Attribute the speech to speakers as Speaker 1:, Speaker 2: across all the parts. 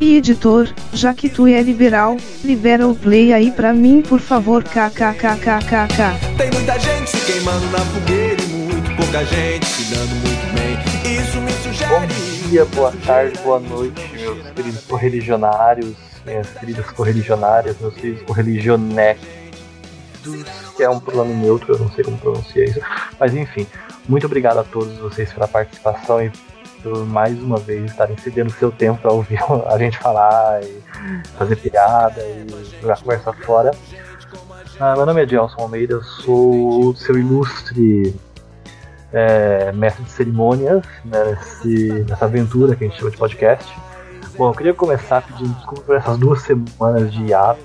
Speaker 1: E editor, já que tu é liberal, libera o play aí pra mim por favor kkkkkk.
Speaker 2: Tem muita gente se queimando na fogueira e muito pouca gente se dando muito bem. Isso me sugere.
Speaker 3: Bom dia, boa tarde, boa noite, meus queridos correligionários, minhas queridas correligionárias, meus queridos correligionetos, que é um pronome neutro, eu não sei como pronunciar isso, mas enfim, muito obrigado a todos vocês pela participação e por mais uma vez estarem cedendo seu tempo para ouvir a gente falar e fazer piada e jogar conversa fora. Ah, meu nome é Gelson Almeida, eu sou seu ilustre é, mestre de cerimônias né, nesse, nessa aventura que a gente chama de podcast. Bom, eu queria começar pedindo desculpa por essas duas semanas de hiato.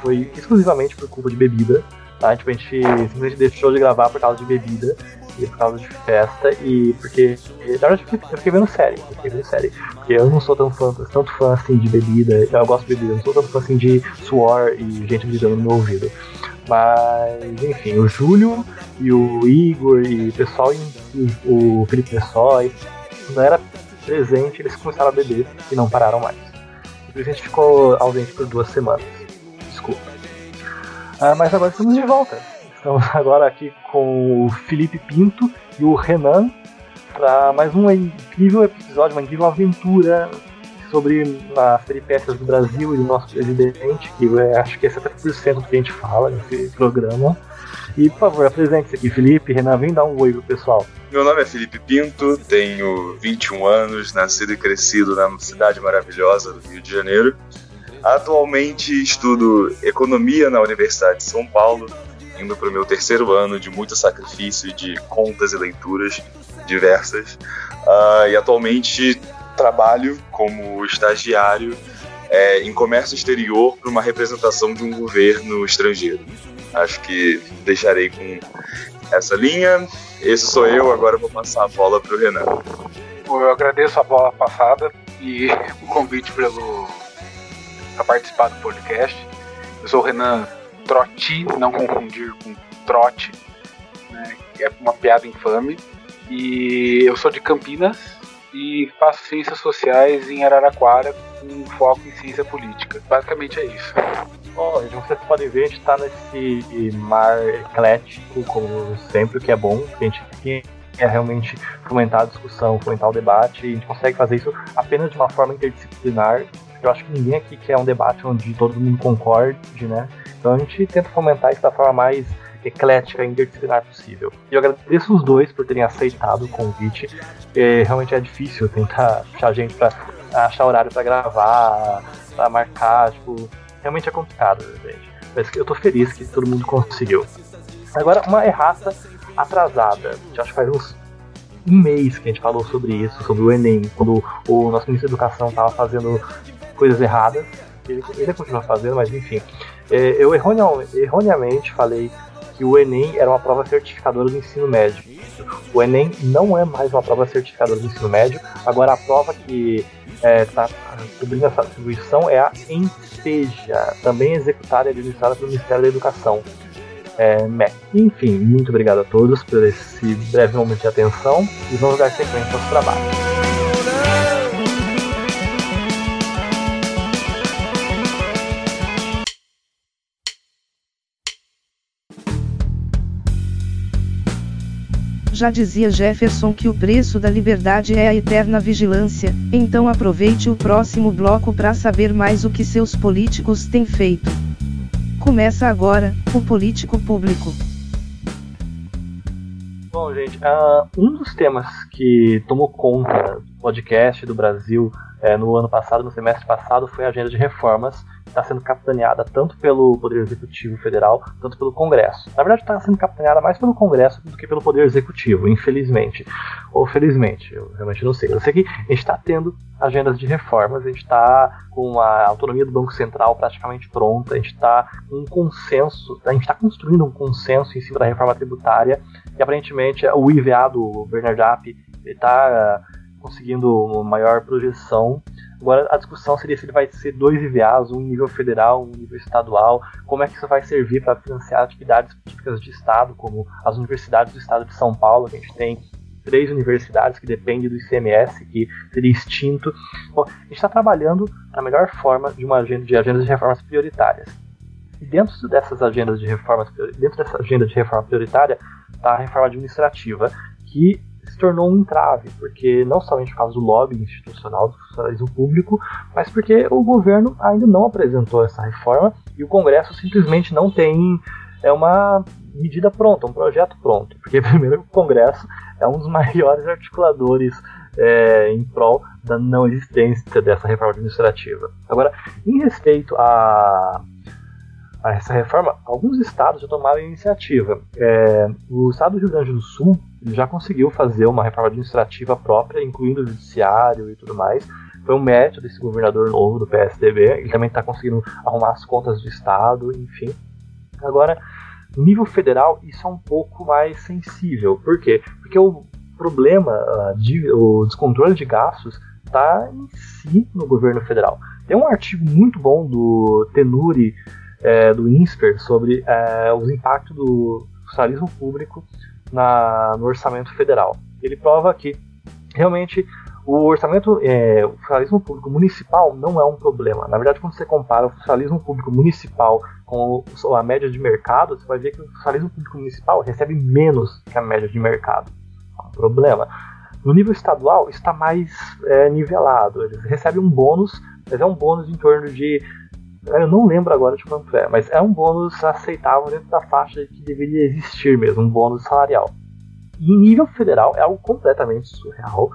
Speaker 3: Foi exclusivamente por culpa de bebida. Tá? Tipo, a gente simplesmente deixou de gravar por causa de bebida e por causa de festa e porque. Na verdade, eu fiquei vendo série. Eu fiquei vendo série. Porque eu não sou tão fã, tanto fã assim de bebida. Eu gosto de bebida, eu não sou tanto fã assim de suor e gente gritando no meu ouvido. Mas, enfim, o Júlio e o Igor e o pessoal, e o Felipe Pessoy, não era presente, eles começaram a beber e não pararam mais. A gente ficou ausente por duas semanas. Desculpa. Ah, mas agora estamos de volta. Estamos agora aqui com o Felipe Pinto e o Renan para mais um incrível episódio, uma incrível aventura sobre as peripécias do Brasil e do nosso presidente, que é, acho que é 70% do que a gente fala nesse programa. E, por favor, apresente-se aqui, Felipe. Renan, vem dar um oi pro pessoal.
Speaker 4: Meu nome é Felipe Pinto, tenho 21 anos, nascido e crescido na cidade maravilhosa do Rio de Janeiro. Atualmente estudo economia na Universidade de São Paulo, indo para o meu terceiro ano de muito sacrifício de contas e leituras diversas. Uh, e atualmente trabalho como estagiário é, em comércio exterior para uma representação de um governo estrangeiro. Acho que deixarei com essa linha. Esse sou eu, agora vou passar a bola para o Renan.
Speaker 5: Eu agradeço a bola passada e o convite para participar do podcast. Eu sou o Renan Trotti, não confundir com Trote, né, que é uma piada infame. E eu sou de Campinas, e faço ciências sociais em Araraquara com foco em ciência política. Basicamente é isso.
Speaker 3: Bom, vocês podem ver, a gente está nesse mar eclético, como sempre, o que é bom, que a gente quer realmente fomentar a discussão, fomentar o debate, e a gente consegue fazer isso apenas de uma forma interdisciplinar. Eu acho que ninguém aqui quer um debate onde todo mundo concorde, né? Então a gente tenta fomentar isso da forma mais eclética e interdisciplinar possível. E eu agradeço os dois por terem aceitado o convite. É, realmente é difícil tentar achar gente para achar horário para gravar, para marcar, tipo, realmente é complicado, gente. Mas eu tô feliz que todo mundo conseguiu. Agora, uma errata atrasada. Acho que faz uns um mês que a gente falou sobre isso, sobre o Enem, quando o nosso ministro da Educação estava fazendo coisas erradas. Ele, ele continua fazendo, mas enfim. É, eu erroneamente falei que o Enem era uma prova certificadora do ensino médio. O Enem não é mais uma prova certificadora do ensino médio, agora a prova que está é, tá cobrindo essa atribuição é a ENSEJA, também executada e administrada pelo Ministério da Educação. É. Enfim, muito obrigado a todos por esse breve momento de atenção e vamos dar sequência aos trabalhos.
Speaker 1: Já dizia Jefferson que o preço da liberdade é a eterna vigilância, então aproveite o próximo bloco para saber mais o que seus políticos têm feito. Começa agora, o Político Público.
Speaker 3: Bom, gente, uh, um dos temas que tomou conta do podcast do Brasil é, no ano passado, no semestre passado, foi a agenda de reformas está sendo capitaneada tanto pelo Poder Executivo Federal, tanto pelo Congresso. Na verdade, está sendo capitaneada mais pelo Congresso do que pelo Poder Executivo, infelizmente. Ou felizmente, eu realmente não sei. Eu sei que a gente está tendo agendas de reformas, a gente está com a autonomia do Banco Central praticamente pronta, a gente está com um consenso, a gente está construindo um consenso em cima da reforma tributária, e aparentemente o IVA do Bernard App está conseguindo uma maior projeção. Agora a discussão seria se ele vai ser dois IVAs, um nível federal, um nível estadual, como é que isso vai servir para financiar atividades típicas de Estado, como as universidades do Estado de São Paulo, que a gente tem três universidades que dependem do ICMS, que seria extinto. Bom, a gente está trabalhando na melhor forma de uma agenda de agendas de reformas prioritárias. E dentro dessas agendas de reformas, dentro dessa agenda de reforma prioritária, está a reforma administrativa, que se tornou um entrave, porque não somente por causa do lobby institucional do funcionalismo público, mas porque o governo ainda não apresentou essa reforma e o Congresso simplesmente não tem é uma medida pronta, um projeto pronto, porque primeiro o Congresso é um dos maiores articuladores é, em prol da não existência dessa reforma administrativa. Agora, em respeito a essa reforma, alguns estados já tomaram iniciativa. É, o estado do Rio Grande do Sul já conseguiu fazer uma reforma administrativa própria, incluindo o judiciário e tudo mais. Foi um mérito desse governador novo do PSDB. Ele também está conseguindo arrumar as contas do estado, enfim. Agora, nível federal, isso é um pouco mais sensível. Por quê? Porque o problema, de, o descontrole de gastos, está em si no governo federal. Tem um artigo muito bom do Tenuri é, do INSPER sobre é, os impactos do socialismo público na, no orçamento federal. Ele prova que realmente o orçamento, é, o socialismo público municipal não é um problema. Na verdade, quando você compara o socialismo público municipal com a média de mercado, você vai ver que o socialismo público municipal recebe menos que a média de mercado. É um problema. No nível estadual, está mais é, nivelado. Eles recebem um bônus, mas é um bônus em torno de eu não lembro agora de quanto é, mas é um bônus aceitável dentro da faixa que deveria existir mesmo, um bônus salarial. E em nível federal é algo completamente surreal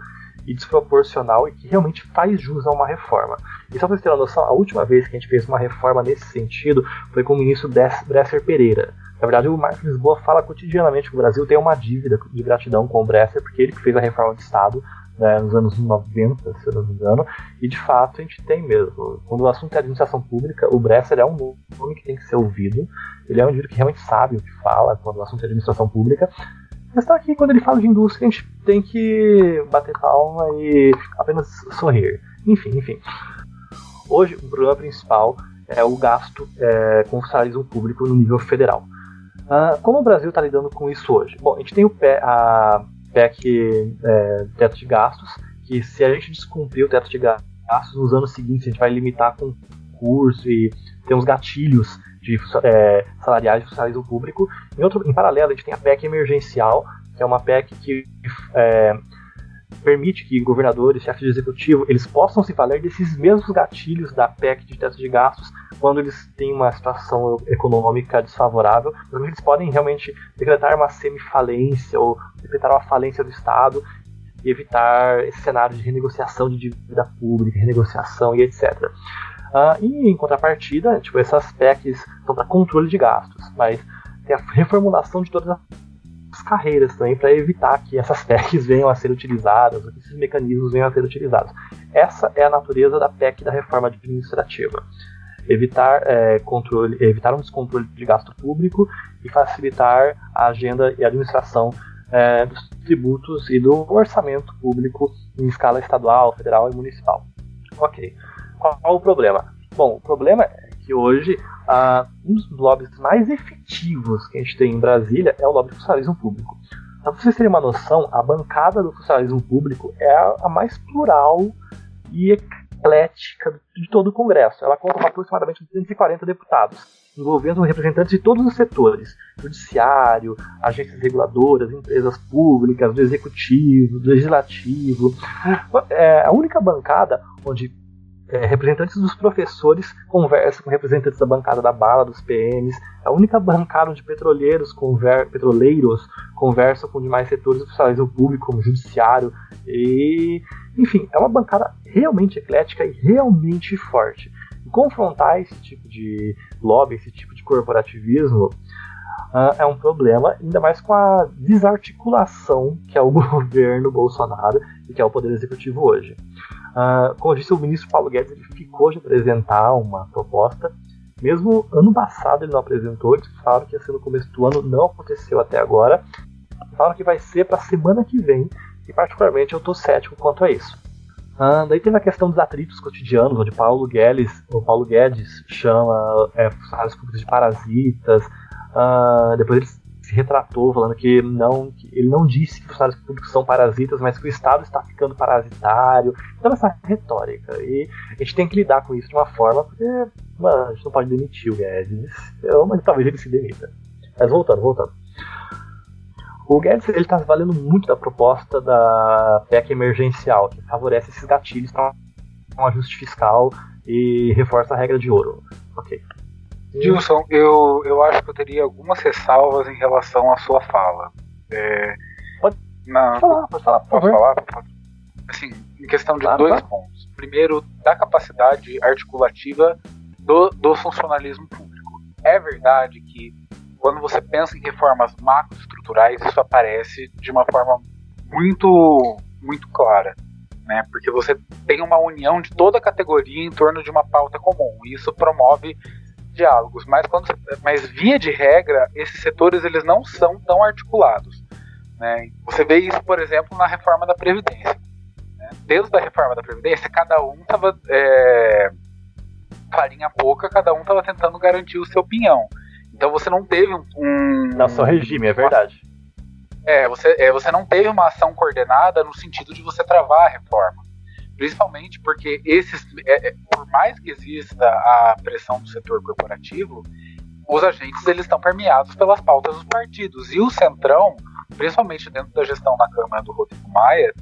Speaker 3: e desproporcional e que realmente faz jus a uma reforma. E só para você ter uma noção, a última vez que a gente fez uma reforma nesse sentido foi com o ministro Bresser Pereira. Na verdade, o Marcos Lisboa fala cotidianamente que o Brasil tem uma dívida de gratidão com o Bresser, porque ele que fez a reforma de Estado né, nos anos 90, se eu não me engano, e de fato a gente tem mesmo. Quando o assunto é administração pública, o Bresser é um nome que tem que ser ouvido, ele é um indivíduo que realmente sabe o que fala quando o assunto é administração pública. Mas está aqui, quando ele fala de indústria, a gente tem que bater palma e apenas sorrir. Enfim, enfim. Hoje, o problema principal é o gasto é, com o salário público no nível federal. Uh, como o Brasil está lidando com isso hoje? Bom, a gente tem o a PEC é, teto de gastos, que se a gente descumprir o teto de gastos nos anos seguintes, a gente vai limitar concurso e ter uns gatilhos de é, salariais de funcionalismo público. Em, outro, em paralelo, a gente tem a PEC emergencial, que é uma PEC que é, permite que governadores, chefes de executivo, eles possam se valer desses mesmos gatilhos da PEC de teto de gastos quando eles têm uma situação econômica desfavorável. Eles podem realmente decretar uma semifalência ou decretar uma falência do Estado e evitar esse cenário de renegociação de dívida pública, renegociação e etc. Uh, ah, e em contrapartida, tipo, essas PECs são para controle de gastos, mas tem a reformulação de todas as carreiras também para evitar que essas PECs venham a ser utilizadas, que esses mecanismos venham a ser utilizados. Essa é a natureza da PEC da reforma administrativa. Evitar, é, controle, evitar um descontrole de gasto público e facilitar a agenda e a administração é, dos tributos e do orçamento público em escala estadual, federal e municipal. Ok. Qual, qual o problema? Bom, o problema é que hoje uh, um dos lobbies mais efetivos que a gente tem em Brasília é o lobby do funcionalismo público. Para vocês terem uma noção, a bancada do funcionalismo público é a, a mais plural e eclética de todo o Congresso. Ela conta com aproximadamente 240 deputados, envolvendo representantes de todos os setores: judiciário, agências reguladoras, empresas públicas, do executivo, do legislativo. É a única bancada onde é, representantes dos professores conversam com representantes da bancada da bala, dos PMs. A única bancada onde petroleiros, conver, petroleiros conversam com demais setores oficiais do público, como judiciário. E, enfim, é uma bancada realmente eclética e realmente forte. E confrontar esse tipo de lobby, esse tipo de corporativismo, uh, é um problema, ainda mais com a desarticulação que é o governo Bolsonaro e que é o Poder Executivo hoje. Uh, como eu disse, o ministro Paulo Guedes ele ficou de apresentar uma proposta. Mesmo ano passado ele não apresentou, eles falaram que ia ser no começo do ano, não aconteceu até agora. Falaram que vai ser para a semana que vem, e particularmente eu estou cético quanto a isso. Uh, daí teve a questão dos atritos cotidianos, onde Paulo Guedes, o Paulo Guedes chama é, funcionários públicos de parasitas. Uh, depois ele se retratou falando que não que ele não disse que funcionários públicos são parasitas, mas que o Estado está ficando parasitário. Então essa retórica. E a gente tem que lidar com isso de uma forma, porque mano, a gente não pode demitir o Guedes. Mas talvez ele se demita. Mas voltando, voltando. O Guedes ele está valendo muito da proposta da PEC emergencial, que favorece esses gatilhos para um ajuste fiscal e reforça a regra de ouro. Ok.
Speaker 5: Gilson, eu, eu acho que eu teria algumas ressalvas em relação à sua fala. É,
Speaker 3: pode, na, falar, pode falar,
Speaker 5: favor. Falar, assim, em questão de claro, dois pontos. Primeiro, da capacidade articulativa do, do funcionalismo público. É verdade que quando você pensa em reformas macroestruturais, isso aparece de uma forma muito, muito clara. Né? Porque você tem uma união de toda a categoria em torno de uma pauta comum. E isso promove diálogos, mas, quando, mas via de regra, esses setores eles não são tão articulados. Né? Você vê isso, por exemplo, na reforma da Previdência. Né? Dentro da reforma da Previdência, cada um estava é, farinha pouca, cada um estava tentando garantir o seu pinhão. Então você não teve um. um
Speaker 3: só regime, é verdade.
Speaker 5: É você, é, você não teve uma ação coordenada no sentido de você travar a reforma principalmente porque esses, é, é, por mais que exista a pressão do setor corporativo, os agentes eles estão permeados pelas pautas dos partidos e o centrão, principalmente dentro da gestão na Câmara do Rodrigo Maia,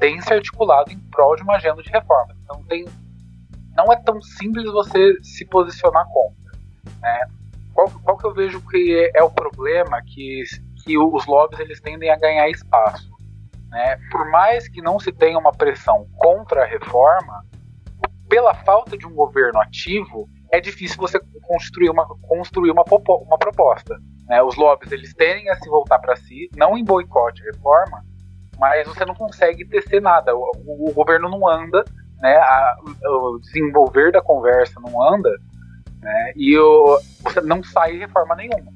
Speaker 5: tem se articulado em prol de uma agenda de reforma. Então tem, não é tão simples você se posicionar contra. Né? Qual, qual que eu vejo que é, é o problema que, que os lobbies eles tendem a ganhar espaço? Né? Por mais que não se tenha uma pressão contra a reforma, pela falta de um governo ativo, é difícil você construir uma, construir uma, uma proposta. Né? Os lobbies eles tendem a se voltar para si, não em boicote à reforma, mas você não consegue tecer nada. O, o, o governo não anda, né? A, o desenvolver da conversa não anda, né? e o, você não sai reforma nenhuma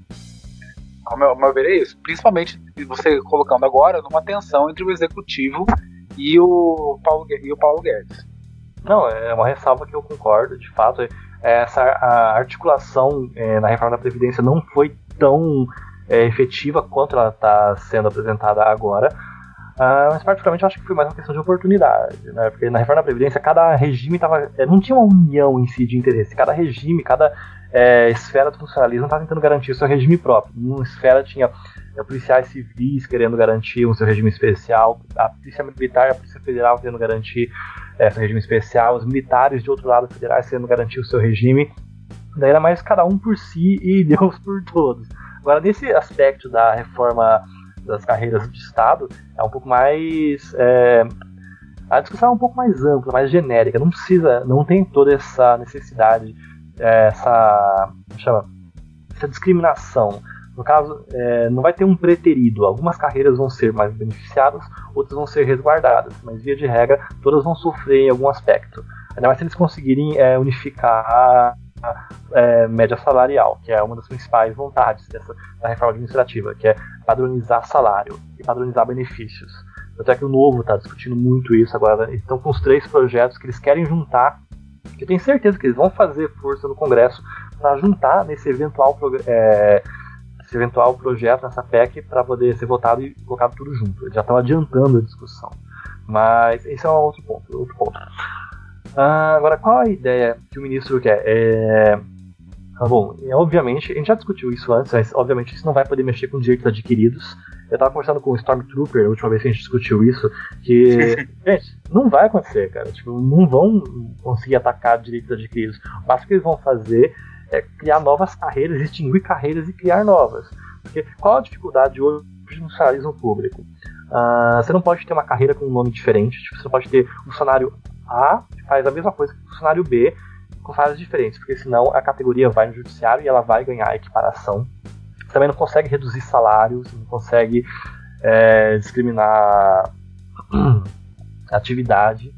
Speaker 5: ao meu, ao meu ver, é isso. Principalmente você colocando agora numa tensão entre o executivo e o Paulo, e o Paulo Guedes.
Speaker 3: Não, é uma ressalva que eu concordo, de fato. Essa a articulação é, na reforma da Previdência não foi tão é, efetiva quanto ela está sendo apresentada agora. Uh, mas particularmente eu acho que foi mais uma questão de oportunidade, né? Porque na reforma da Previdência cada regime tava, é, não tinha uma união em si de interesse. Cada regime, cada é, esfera do funcionalismo estava tentando garantir o seu regime próprio. Numa esfera tinha é, policiais civis querendo garantir o seu regime especial, a polícia militar e a polícia federal querendo garantir é, seu regime especial, os militares de outro lado federais querendo garantir o seu regime. Daí era mais cada um por si e Deus por todos. Agora, nesse aspecto da reforma das carreiras de Estado, é um pouco mais. É, a discussão é um pouco mais ampla, mais genérica. Não precisa, não tem toda essa necessidade essa, chama, essa discriminação. No caso, é, não vai ter um preterido. Algumas carreiras vão ser mais beneficiadas, outras vão ser resguardadas, mas via de regra, todas vão sofrer em algum aspecto. Ainda mais se eles conseguirem é, unificar a, é, média salarial, que é uma das principais vontades dessa, da reforma administrativa, que é padronizar salário e padronizar benefícios. Até que o Novo está discutindo muito isso agora. Estão com os três projetos que eles querem juntar que eu tenho certeza que eles vão fazer força no Congresso para juntar nesse eventual, é, esse eventual projeto, nessa PEC, para poder ser votado e colocado tudo junto. Eles já estão adiantando a discussão. Mas esse é um outro ponto. Outro ponto. Ah, agora, qual a ideia que o ministro quer? É, ah, bom, obviamente, a gente já discutiu isso antes, mas obviamente isso não vai poder mexer com direitos adquiridos. Eu estava conversando com o Stormtrooper a última vez que a gente discutiu isso, que, gente, não vai acontecer, cara. Tipo, não vão conseguir atacar direitos adquiridos. O máximo que eles vão fazer é criar novas carreiras, extinguir carreiras e criar novas. Porque qual a dificuldade hoje no jornalismo público? Uh, você não pode ter uma carreira com um nome diferente, tipo, você pode ter um funcionário A que faz a mesma coisa que o funcionário B com salários diferentes, porque senão a categoria vai no judiciário e ela vai ganhar equiparação. Também não consegue reduzir salários, não consegue é, discriminar atividade.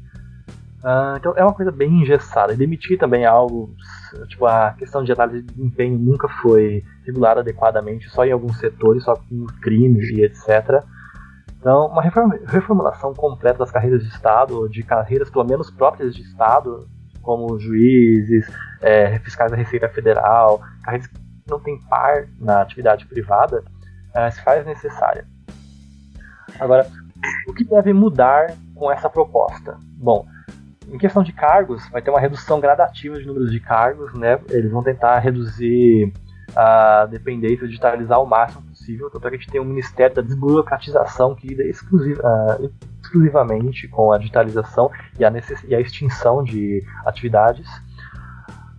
Speaker 3: Uh, então é uma coisa bem engessada. E demitir também é algo, tipo, a questão de análise de desempenho nunca foi regulada adequadamente, só em alguns setores, só com crimes e etc. Então, uma reformulação completa das carreiras de Estado, de carreiras pelo menos próprias de Estado, como juízes, é, fiscais da Receita Federal, carreiras que não têm par na atividade privada, é, se faz necessária. Agora, o que deve mudar com essa proposta? Bom, em questão de cargos, vai ter uma redução gradativa de números de cargos, né? Eles vão tentar reduzir a dependência, digitalizar o máximo possível, tanto é que a gente tem um Ministério da Desburocratização que lida exclusiva, uh, exclusivamente com a digitalização e a, e a extinção de atividades.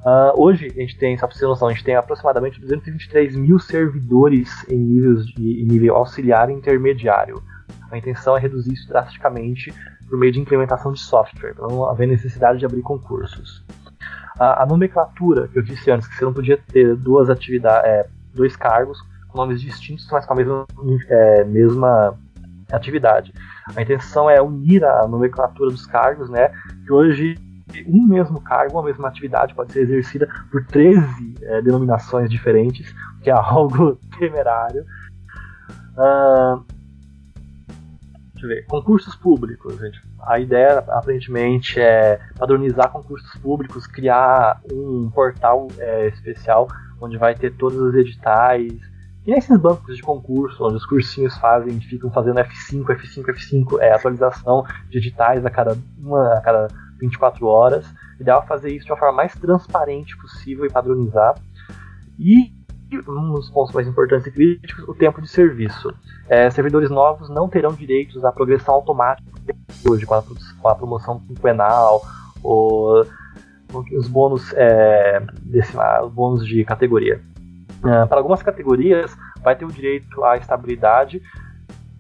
Speaker 3: Uh, hoje a gente tem, só para você noção, a gente tem aproximadamente 223 mil servidores em, níveis de, em nível auxiliar e intermediário. A intenção é reduzir isso drasticamente por meio de implementação de software, para não haver necessidade de abrir concursos. A, a, nomenclatura que eu disse antes, que você não podia ter duas atividades, é, dois cargos com nomes distintos, mas com a mesma, é, mesma atividade. A intenção é unir a nomenclatura dos cargos, né? Que hoje um mesmo cargo, uma mesma atividade pode ser exercida por 13 é, denominações diferentes, que é algo temerário. Uh, eu ver, concursos públicos, gente. A ideia aparentemente é padronizar concursos públicos, criar um portal é, especial onde vai ter todos os editais. E nesses bancos de concurso, onde os cursinhos fazem, ficam fazendo F5, F5, F5, é atualização de editais a cada, uma, a cada 24 horas. O ideal é fazer isso de uma forma mais transparente possível e padronizar. E um dos pontos mais importantes e críticos, o tempo de serviço. É, servidores novos não terão direitos à progressão automática hoje com a, com a promoção quinquenal ou os bônus é, decimal, os bônus de categoria. É, para algumas categorias vai ter o direito à estabilidade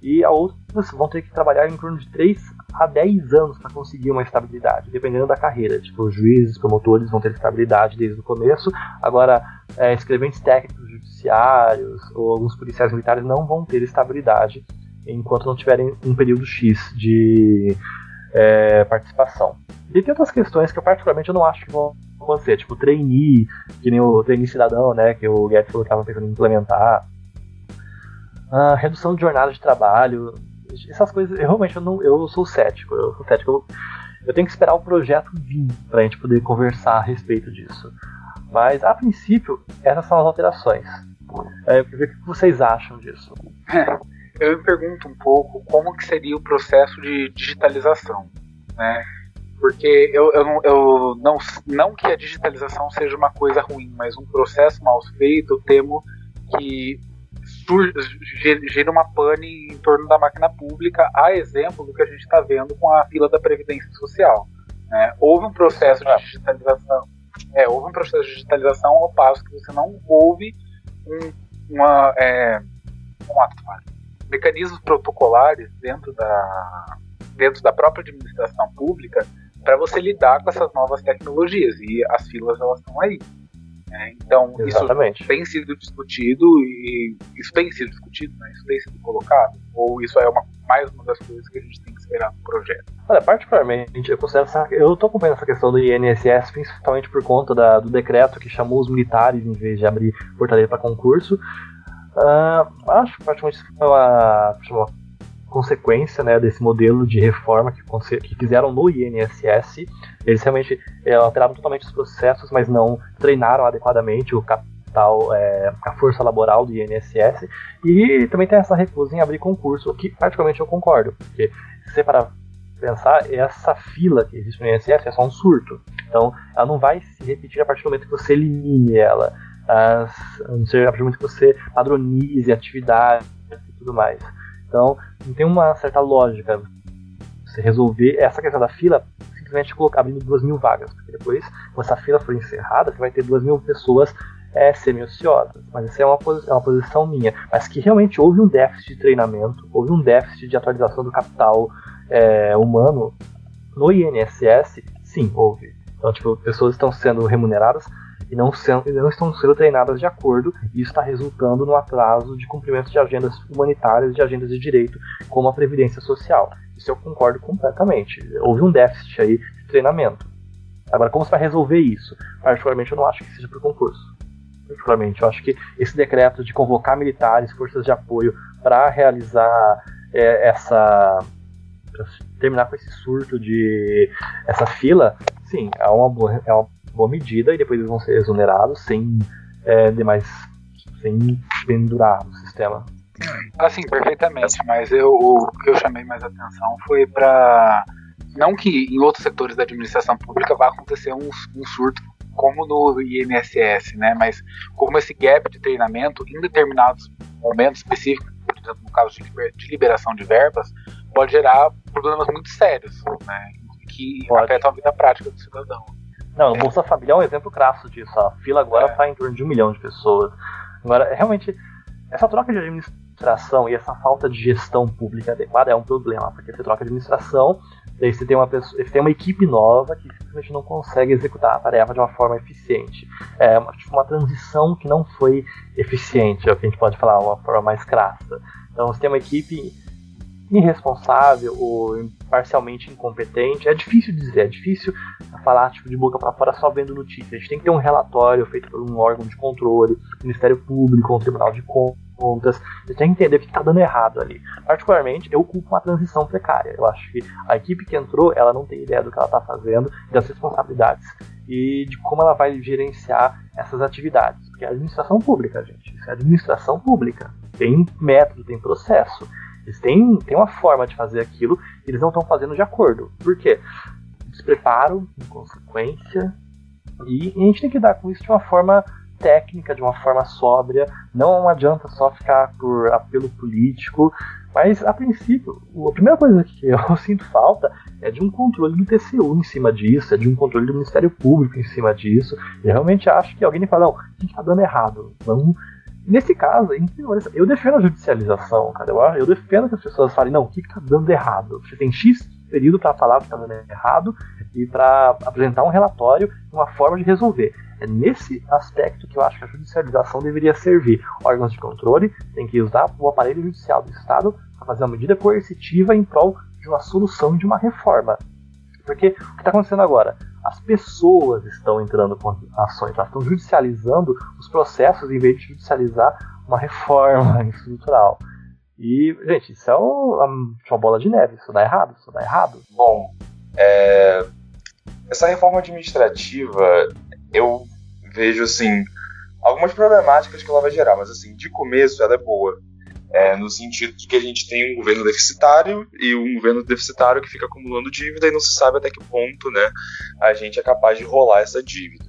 Speaker 3: e a outras vão ter que trabalhar em torno de 3 a 10 anos para conseguir uma estabilidade, dependendo da carreira. Tipo, juízes, promotores vão ter estabilidade desde o começo. Agora, é, escreventes técnicos judiciários ou alguns policiais militares não vão ter estabilidade enquanto não tiverem um período X de é, participação. E tem outras questões que eu particularmente eu não acho que vão acontecer, tipo trainee, que nem o trainee cidadão, né, que o Guedes falou que estava pensando em implementar. Ah, redução de jornada de trabalho, essas coisas, eu realmente eu, não, eu sou cético, eu sou cético. Eu, eu tenho que esperar o projeto vir para a gente poder conversar a respeito disso. Mas, a princípio, essas são as alterações. É, eu queria ver o que vocês acham disso.
Speaker 5: eu me pergunto um pouco como que seria o processo de digitalização, né? Porque eu, eu, eu não, não que a digitalização seja uma coisa ruim, mas um processo mal feito, eu temo que gira uma pane em torno da máquina pública, a exemplo do que a gente está vendo com a fila da Previdência Social. Né? Houve um processo de digitalização. É, houve um processo de digitalização ao passo que você não houve um, uma, é, um ato, mecanismos protocolares dentro da, dentro da própria administração pública para você lidar com essas novas tecnologias e as filas elas estão aí. Né? Então, Exatamente. isso tem sido discutido e isso tem sido discutido, né? isso tem sido colocado? Ou isso é uma, mais uma das coisas que a gente tem que esperar no projeto?
Speaker 3: Olha, particularmente, eu considero essa, eu estou acompanhando essa questão do INSS principalmente por conta da, do decreto que chamou os militares em vez de abrir portaria para concurso. Uh, acho que praticamente uma consequência né, desse modelo de reforma que, que fizeram no INSS. Eles realmente é, alteraram totalmente os processos, mas não treinaram adequadamente o capital, é, a força laboral do INSS. E também tem essa recusa em abrir concurso, o que praticamente eu concordo, porque se você parar pensar, essa fila que existe no INSS é só um surto. Então, ela não vai se repetir a partir do momento que você elimine ela. As, a partir do momento que você padronize atividades e tudo mais. Então, não tem uma certa lógica você resolver essa questão da fila simplesmente colocar abrindo duas mil vagas, porque depois, quando essa fila for encerrada, você vai ter duas mil pessoas é, semi-ociosas. Mas isso é uma, é uma posição minha. Mas que realmente houve um déficit de treinamento, houve um déficit de atualização do capital é, humano no INSS, sim, houve. Então, tipo, pessoas estão sendo remuneradas e não, sendo, não estão sendo treinadas de acordo, e isso está resultando no atraso de cumprimento de agendas humanitárias, de agendas de direito, como a Previdência Social. Isso eu concordo completamente. Houve um déficit aí de treinamento. Agora, como você vai resolver isso? Particularmente, eu não acho que seja por concurso. Particularmente, eu acho que esse decreto de convocar militares, forças de apoio, para realizar é, essa. Terminar com esse surto de. essa fila, sim, é uma boa, é uma boa medida e depois eles vão ser exonerados sem é, demais. sem pendurar no sistema.
Speaker 5: Assim, perfeitamente, mas eu, o que eu chamei mais atenção foi para não que em outros setores da administração pública vá acontecer um, um, surto como no INSS, né? Mas como esse gap de treinamento em determinados momentos específicos, por exemplo, no caso de liberação de verbas, pode gerar problemas muito sérios, né? Que pode. afetam a vida prática do cidadão.
Speaker 3: Não, o Bolsa Família é um exemplo crasso disso. A fila agora está é. em torno de um milhão de pessoas. Agora, realmente, essa troca de administração e essa falta de gestão pública adequada é um problema, porque você troca de administração, daí você tem uma, pessoa, você tem uma equipe nova que simplesmente não consegue executar a tarefa de uma forma eficiente. É uma, tipo, uma transição que não foi eficiente, é o que a gente pode falar, uma forma mais crassa. Então você tem uma equipe irresponsável ou parcialmente incompetente. É difícil dizer, é difícil falar tipo, de boca para fora só vendo notícias. A gente tem que ter um relatório feito por um órgão de controle, Ministério Público, um Tribunal de Contas. A gente tem que entender o que está dando errado ali. Particularmente, eu culpo uma transição precária. Eu acho que a equipe que entrou, ela não tem ideia do que ela está fazendo, das responsabilidades e de como ela vai gerenciar essas atividades. Porque é administração pública, gente. Isso é administração pública. Tem método, tem processo. Eles têm, têm uma forma de fazer aquilo e eles não estão fazendo de acordo. Por quê? Despreparo, inconsequência, e a gente tem que dar com isso de uma forma técnica, de uma forma sóbria. Não adianta só ficar por apelo político. Mas, a princípio, a primeira coisa que eu sinto falta é de um controle do TCU em cima disso, é de um controle do Ministério Público em cima disso. E realmente acho que alguém tem que falar, não, a gente está dando errado. Vamos Nesse caso, eu defendo a judicialização, cara. Eu, eu defendo que as pessoas falem, não, o que está dando errado? Você tem X período para falar o que está dando errado e para apresentar um relatório, uma forma de resolver. É nesse aspecto que eu acho que a judicialização deveria servir. Órgãos de controle têm que usar o aparelho judicial do Estado para fazer uma medida coercitiva em prol de uma solução de uma reforma. Porque o que está acontecendo agora? as pessoas estão entrando com ações, elas estão judicializando os processos em vez de judicializar uma reforma estrutural. E, gente, isso é uma, uma bola de neve, isso dá errado, isso dá errado.
Speaker 4: Bom, é, essa reforma administrativa, eu vejo, assim, algumas problemáticas que ela vai gerar, mas, assim, de começo ela é boa é, no sentido de que a gente tem um governo deficitário e um governo deficitário que fica acumulando dívida e não se sabe até que ponto né, a gente é capaz de rolar essa dívida,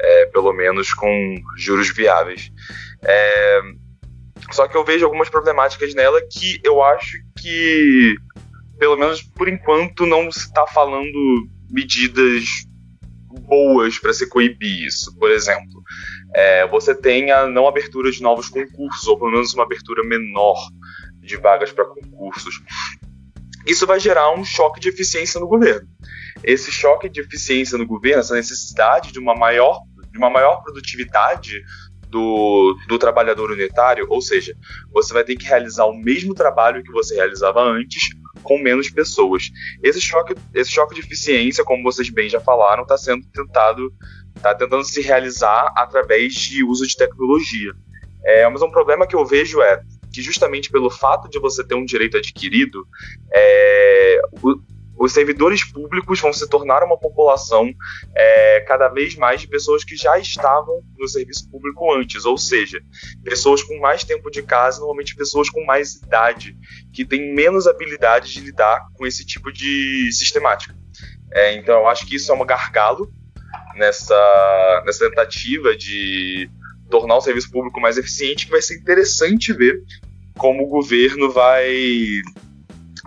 Speaker 4: é, pelo menos com juros viáveis. É, só que eu vejo algumas problemáticas nela que eu acho que, pelo menos por enquanto, não se está falando medidas boas para se coibir isso. Por exemplo, é, você tem a não abertura de novos concursos, ou pelo menos uma abertura menor de vagas para concursos. Isso vai gerar um choque de eficiência no governo. Esse choque de eficiência no governo, essa necessidade de uma maior, de uma maior produtividade do, do trabalhador unitário, ou seja, você vai ter que realizar o mesmo trabalho que você realizava antes, com menos pessoas. Esse choque, esse choque de eficiência, como vocês bem já falaram, está sendo tentado está tentando se realizar através de uso de tecnologia. É, mas um problema que eu vejo é que justamente pelo fato de você ter um direito adquirido, é, o, os servidores públicos vão se tornar uma população é, cada vez mais de pessoas que já estavam no serviço público antes, ou seja, pessoas com mais tempo de casa, normalmente pessoas com mais idade, que têm menos habilidade de lidar com esse tipo de sistemática. É, então, eu acho que isso é um gargalo nessa, nessa tentativa de tornar o serviço público mais eficiente, que vai ser interessante ver como o governo vai,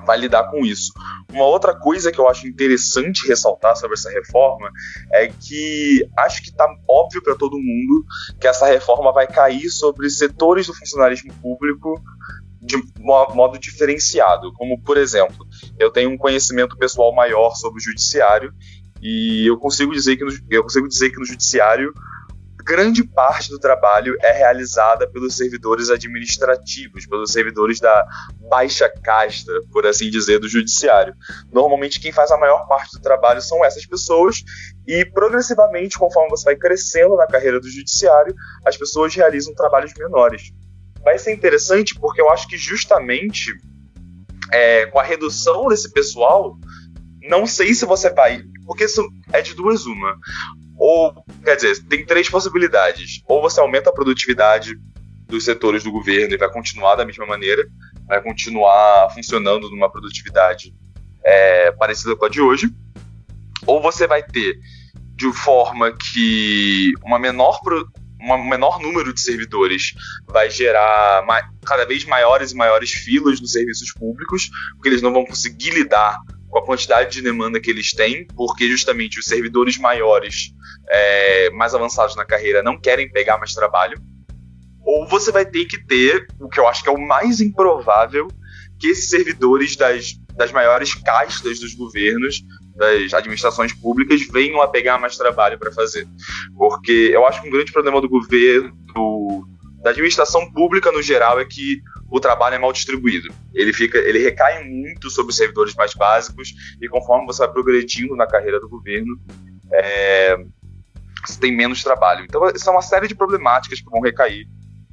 Speaker 4: vai lidar com isso. Uma outra coisa que eu acho interessante ressaltar sobre essa reforma é que acho que está óbvio para todo mundo que essa reforma vai cair sobre setores do funcionalismo público de modo diferenciado. Como, por exemplo, eu tenho um conhecimento pessoal maior sobre o judiciário E eu consigo dizer que no, eu consigo dizer que no judiciário grande parte do trabalho é realizada pelos servidores administrativos, pelos servidores da baixa casta, por assim dizer, do judiciário. Normalmente quem faz a maior parte do trabalho são essas pessoas e progressivamente, conforme você vai crescendo na carreira do judiciário, as pessoas realizam trabalhos menores. Vai ser interessante porque eu acho que justamente é, com a redução desse pessoal, não sei se você vai. Porque isso é de duas uma. Ou, quer dizer, tem três possibilidades. Ou você aumenta a produtividade dos setores do governo e vai continuar da mesma maneira, vai continuar funcionando numa produtividade é, parecida com a de hoje. Ou você vai ter de forma que uma menor, um menor número de servidores vai gerar cada vez maiores e maiores filas nos serviços públicos, porque eles não vão conseguir lidar com a quantidade de demanda que eles têm, porque justamente os servidores maiores, é, mais avançados na carreira, não querem pegar mais trabalho. Ou você vai ter que ter, o que eu acho que é o mais improvável, que esses servidores das, das maiores castas dos governos, das administrações públicas, venham a pegar mais trabalho para fazer. Porque eu acho que um grande problema do governo, da administração pública no geral, é que o trabalho é mal distribuído. Ele fica, ele recai muito sobre os servidores mais básicos e conforme você vai progredindo na carreira do governo, é, você tem menos trabalho. Então, isso é uma série de problemáticas que vão recair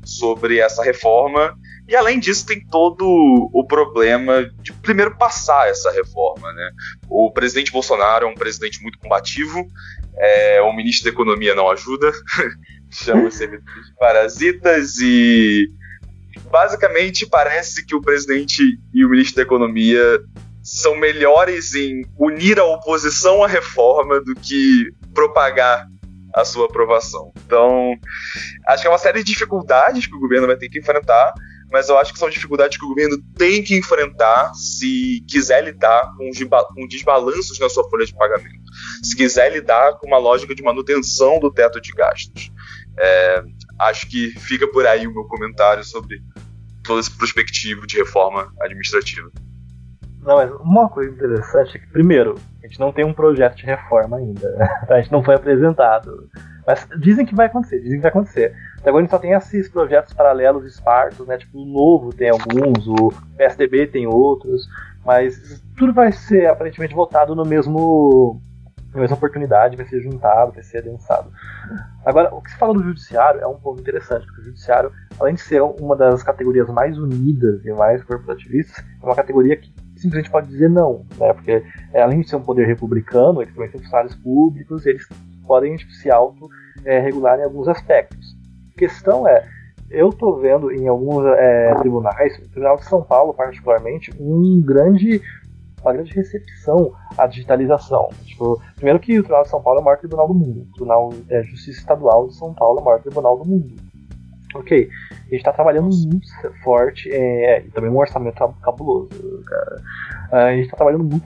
Speaker 4: sobre essa reforma. E além disso, tem todo o problema de primeiro passar essa reforma. Né? O presidente Bolsonaro é um presidente muito combativo, é, o ministro da Economia não ajuda, chama os servidores de parasitas e basicamente parece que o presidente e o ministro da Economia são melhores em unir a oposição à reforma do que propagar a sua aprovação. Então, acho que é uma série de dificuldades que o governo vai ter que enfrentar, mas eu acho que são dificuldades que o governo tem que enfrentar se quiser lidar com, com desbalanços na sua folha de pagamento, se quiser lidar com uma lógica de manutenção do teto de gastos. É, acho que fica por aí o meu comentário sobre todo esse prospectivo de reforma administrativa.
Speaker 3: Não, mas uma coisa interessante é que, primeiro, a gente não tem um projeto de reforma ainda. A gente não foi apresentado. Mas dizem que vai acontecer, dizem que vai acontecer. Até agora a gente só tem esses projetos paralelos espartos, né? Tipo, o Novo tem alguns, o PSDB tem outros, mas tudo vai ser aparentemente votado no mesmo na mesma oportunidade, vai ser juntado, vai ser adensado. Agora, o que se fala do judiciário é um ponto interessante, porque o judiciário, além de ser uma das categorias mais unidas e mais corporativistas, é uma categoria que simplesmente pode dizer não, né? Porque é, além de ser um poder republicano, eles também são funcionários públicos, eles podem se auto-regular é, em alguns aspectos. A questão é, eu estou vendo em alguns é, tribunais, o Tribunal de São Paulo particularmente, um grande uma grande recepção à digitalização. Tipo, primeiro que o Tribunal de São Paulo é o maior tribunal do mundo. O Tribunal é, Justiça Estadual de São Paulo é o maior tribunal do mundo. Ok, a gente está trabalhando muito forte, é, e também um orçamento cabuloso, cara. A gente está trabalhando muito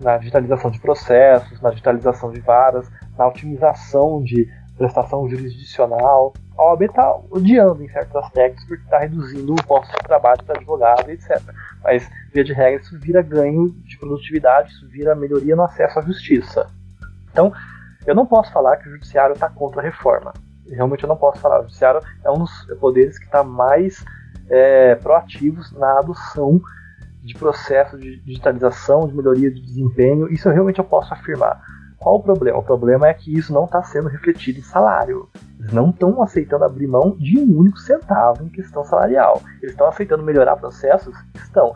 Speaker 3: na digitalização de processos, na digitalização de varas, na otimização de prestação jurisdicional. A OAB está odiando em certos aspectos porque está reduzindo o posto de trabalho para advogado, etc. Mas, via de regra, isso vira ganho de produtividade, isso vira melhoria no acesso à justiça. Então, eu não posso falar que o judiciário está contra a reforma. Realmente eu não posso falar. O judiciário é um dos poderes que está mais é, proativos na adoção de processos de digitalização, de melhoria de desempenho. Isso eu realmente eu posso afirmar. Qual o problema? O problema é que isso não está sendo refletido em salário. Eles não estão aceitando abrir mão de um único centavo em questão salarial. Eles estão aceitando melhorar processos? Estão.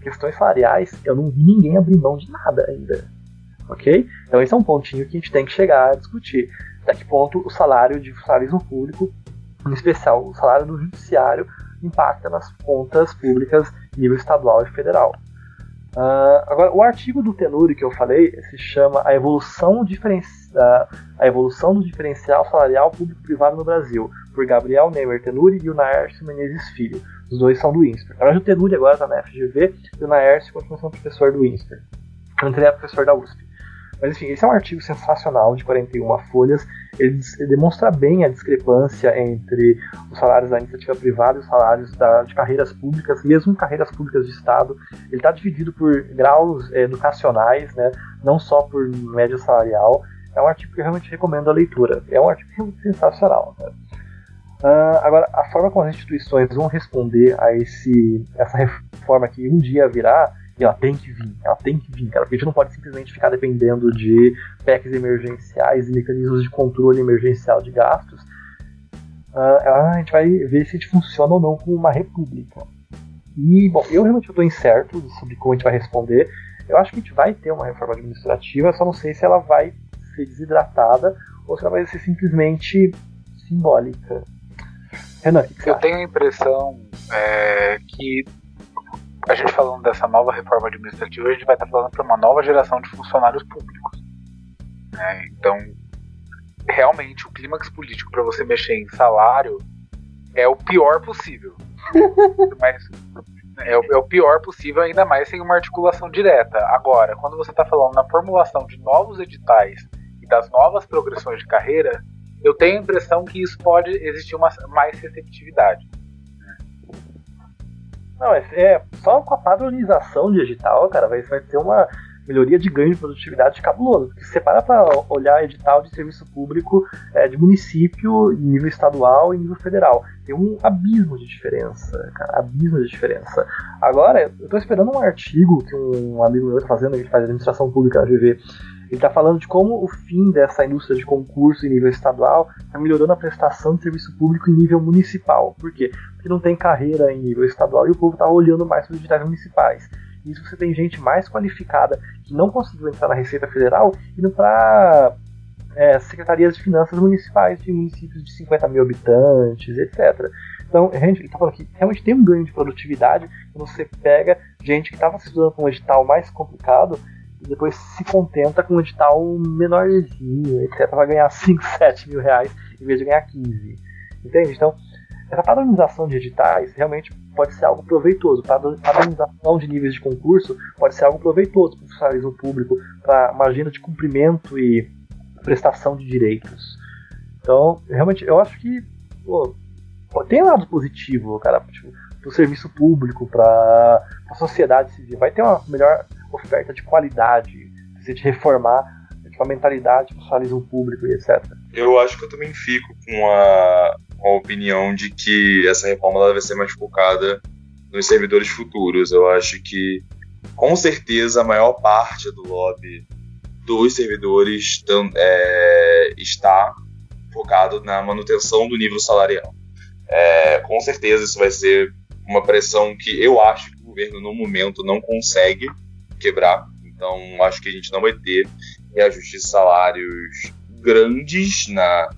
Speaker 3: Questões salariais, eu não vi ninguém abrir mão de nada ainda. Ok? Então esse é um pontinho que a gente tem que chegar a discutir. Até que ponto o salário de funcionalismo público, em especial o salário do judiciário, impacta nas contas públicas nível estadual e federal. Uh, agora, o artigo do Tenuri que eu falei se chama A Evolução, Diferen... a evolução do Diferencial Salarial Público-Privado no Brasil, por Gabriel Neymer Tenuri e o Naércio Menezes Filho. Os dois são do INSPER. Verdade, o Tenuri agora está na FGV e o Naércio continua sendo professor do INSPER. Antes ele professor da USP. Mas enfim, esse é um artigo sensacional de 41 folhas. Ele, demonstra bem a discrepância entre os salários da iniciativa privada e os salários da, de carreiras públicas, mesmo carreiras públicas de Estado. Ele está dividido por graus educacionais, né, não só por média salarial. É um artigo que eu realmente recomendo a leitura. É um artigo sensacional. Né? Uh, agora, a forma como as instituições vão responder a esse, essa reforma que um dia virá, e ela tem que vir, ela tem que vir, cara, porque a gente não pode simplesmente ficar dependendo de PECs emergenciais e mecanismos de controle emergencial de gastos. Uh, a gente vai ver se a gente funciona ou não como uma república. E, bom, eu realmente estou incerto sobre como a gente vai responder. Eu acho que a gente vai ter uma reforma administrativa, só não sei se ela vai ser desidratada ou se ela vai ser simplesmente simbólica.
Speaker 5: Renan, que que eu acha? tenho a impressão é, que a gente falando dessa nova reforma administrativa, a gente vai estar falando para uma nova geração de funcionários públicos. Né? Então, realmente, o clímax político para você mexer em salário é o pior possível. Mas é o, é o, pior possível, ainda mais sem uma articulação direta. Agora, quando você está falando na formulação de novos editais e das novas progressões de carreira, eu tenho a impressão que isso pode existir uma mais receptividade.
Speaker 3: Não, é, é só com a padronização digital, cara, vai, vai ter uma melhoria de ganho de produtividade cabulosa. Se você para para olhar edital de serviço público é, de município, nível estadual e nível federal, tem um abismo de diferença, cara, abismo de diferença. Agora, eu estou esperando um artigo que um amigo meu está fazendo, ele faz administração pública na GV, ele está falando de como o fim dessa indústria de concurso em nível estadual está melhorando a prestação de serviço público em nível municipal. Por quê? Porque não tem carreira em nível estadual e o povo está olhando mais para os editais municipais. Isso você tem gente mais qualificada que não conseguiu entrar na Receita Federal indo para é, secretarias de finanças municipais de municípios de 50 mil habitantes, etc. Então, gente está falando que realmente tem um ganho de produtividade quando você pega gente que estava se estudando para um edital mais complicado e depois se contenta com um edital menorzinho, etc. Vai ganhar 5, 7 mil reais em vez de ganhar 15. Entende? Então, essa padronização de editais realmente pode ser algo proveitoso. Padronização de níveis de concurso pode ser algo proveitoso para o funcionalismo público, para uma agenda de cumprimento e prestação de direitos. Então, realmente, eu acho que pô, tem um lado positivo, cara, tipo, para o serviço público, para a sociedade civil. Vai ter uma melhor oferta de qualidade, de reformar a mentalidade do socialismo público e etc.
Speaker 4: Eu acho que eu também fico com a, com a opinião de que essa reforma vai ser mais focada nos servidores futuros. Eu acho que, com certeza, a maior parte do lobby dos servidores é, está focado na manutenção do nível salarial. É, com certeza isso vai ser uma pressão que eu acho que o governo no momento não consegue quebrar. Então acho que a gente não vai ter reajustes de salários grandes na,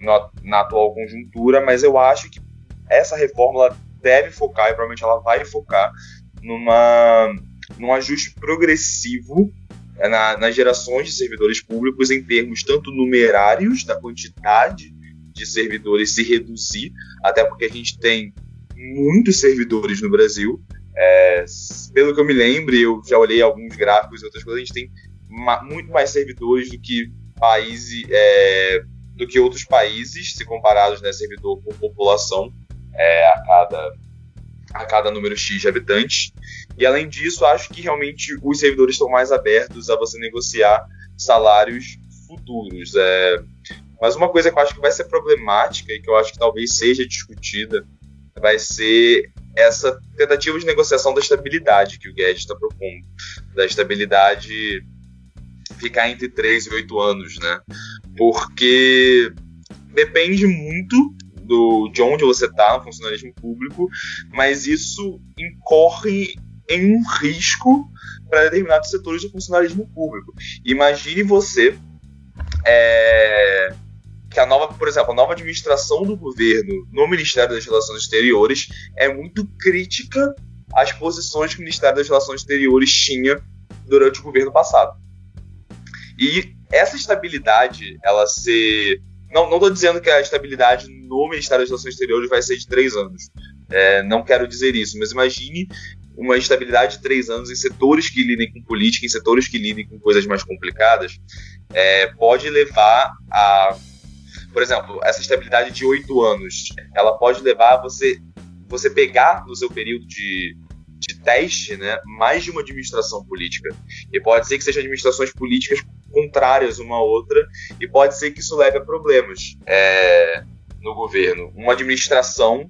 Speaker 4: na, na, atual conjuntura, mas eu acho que essa reforma deve focar, e provavelmente ela vai focar, numa, num ajuste progressivo é, na, nas gerações de servidores públicos em termos tanto numerários, da quantidade de servidores se reduzir, até porque a gente tem muitos servidores no Brasil, é, pelo que eu me lembro, eu já olhei alguns gráficos e outras coisas, a gente tem ma muito mais servidores do que países, é, do que outros países, se comparados, né, servidor por população é, a cada a cada número X de habitantes. E além disso, acho que realmente os servidores estão mais abertos a você negociar salários futuros. É... Mas uma coisa que eu acho que vai ser problemática e que eu acho que talvez seja discutida vai ser essa tentativa de negociação da estabilidade que o Guedes está propondo. Da estabilidade ficar entre 3 e 8 anos, né? Porque depende muito do, de onde você está no funcionalismo público, mas isso incorre em um risco para determinados setores do funcionalismo público. Imagine você é, que a nova, por exemplo, a nova administração do governo no Ministério das Relações Exteriores é muito crítica às posições que o Ministério das Relações Exteriores tinha durante o governo passado. E essa estabilidade, ela ser. Não, não dizendo que a estabilidade no Ministério das Relações Exteriores vai ser de três anos. É, não quero dizer isso, mas imagine uma estabilidade de três anos em setores que lidem com política, em setores que lidem com coisas mais complicadas, é, pode levar a. Por exemplo, essa estabilidade de oito anos, ela pode levar a você, você pegar no seu período de, de teste né, mais de uma administração política. E pode ser que sejam administrações políticas contrárias uma à outra, e pode ser que isso leve a problemas é, no governo. Uma administração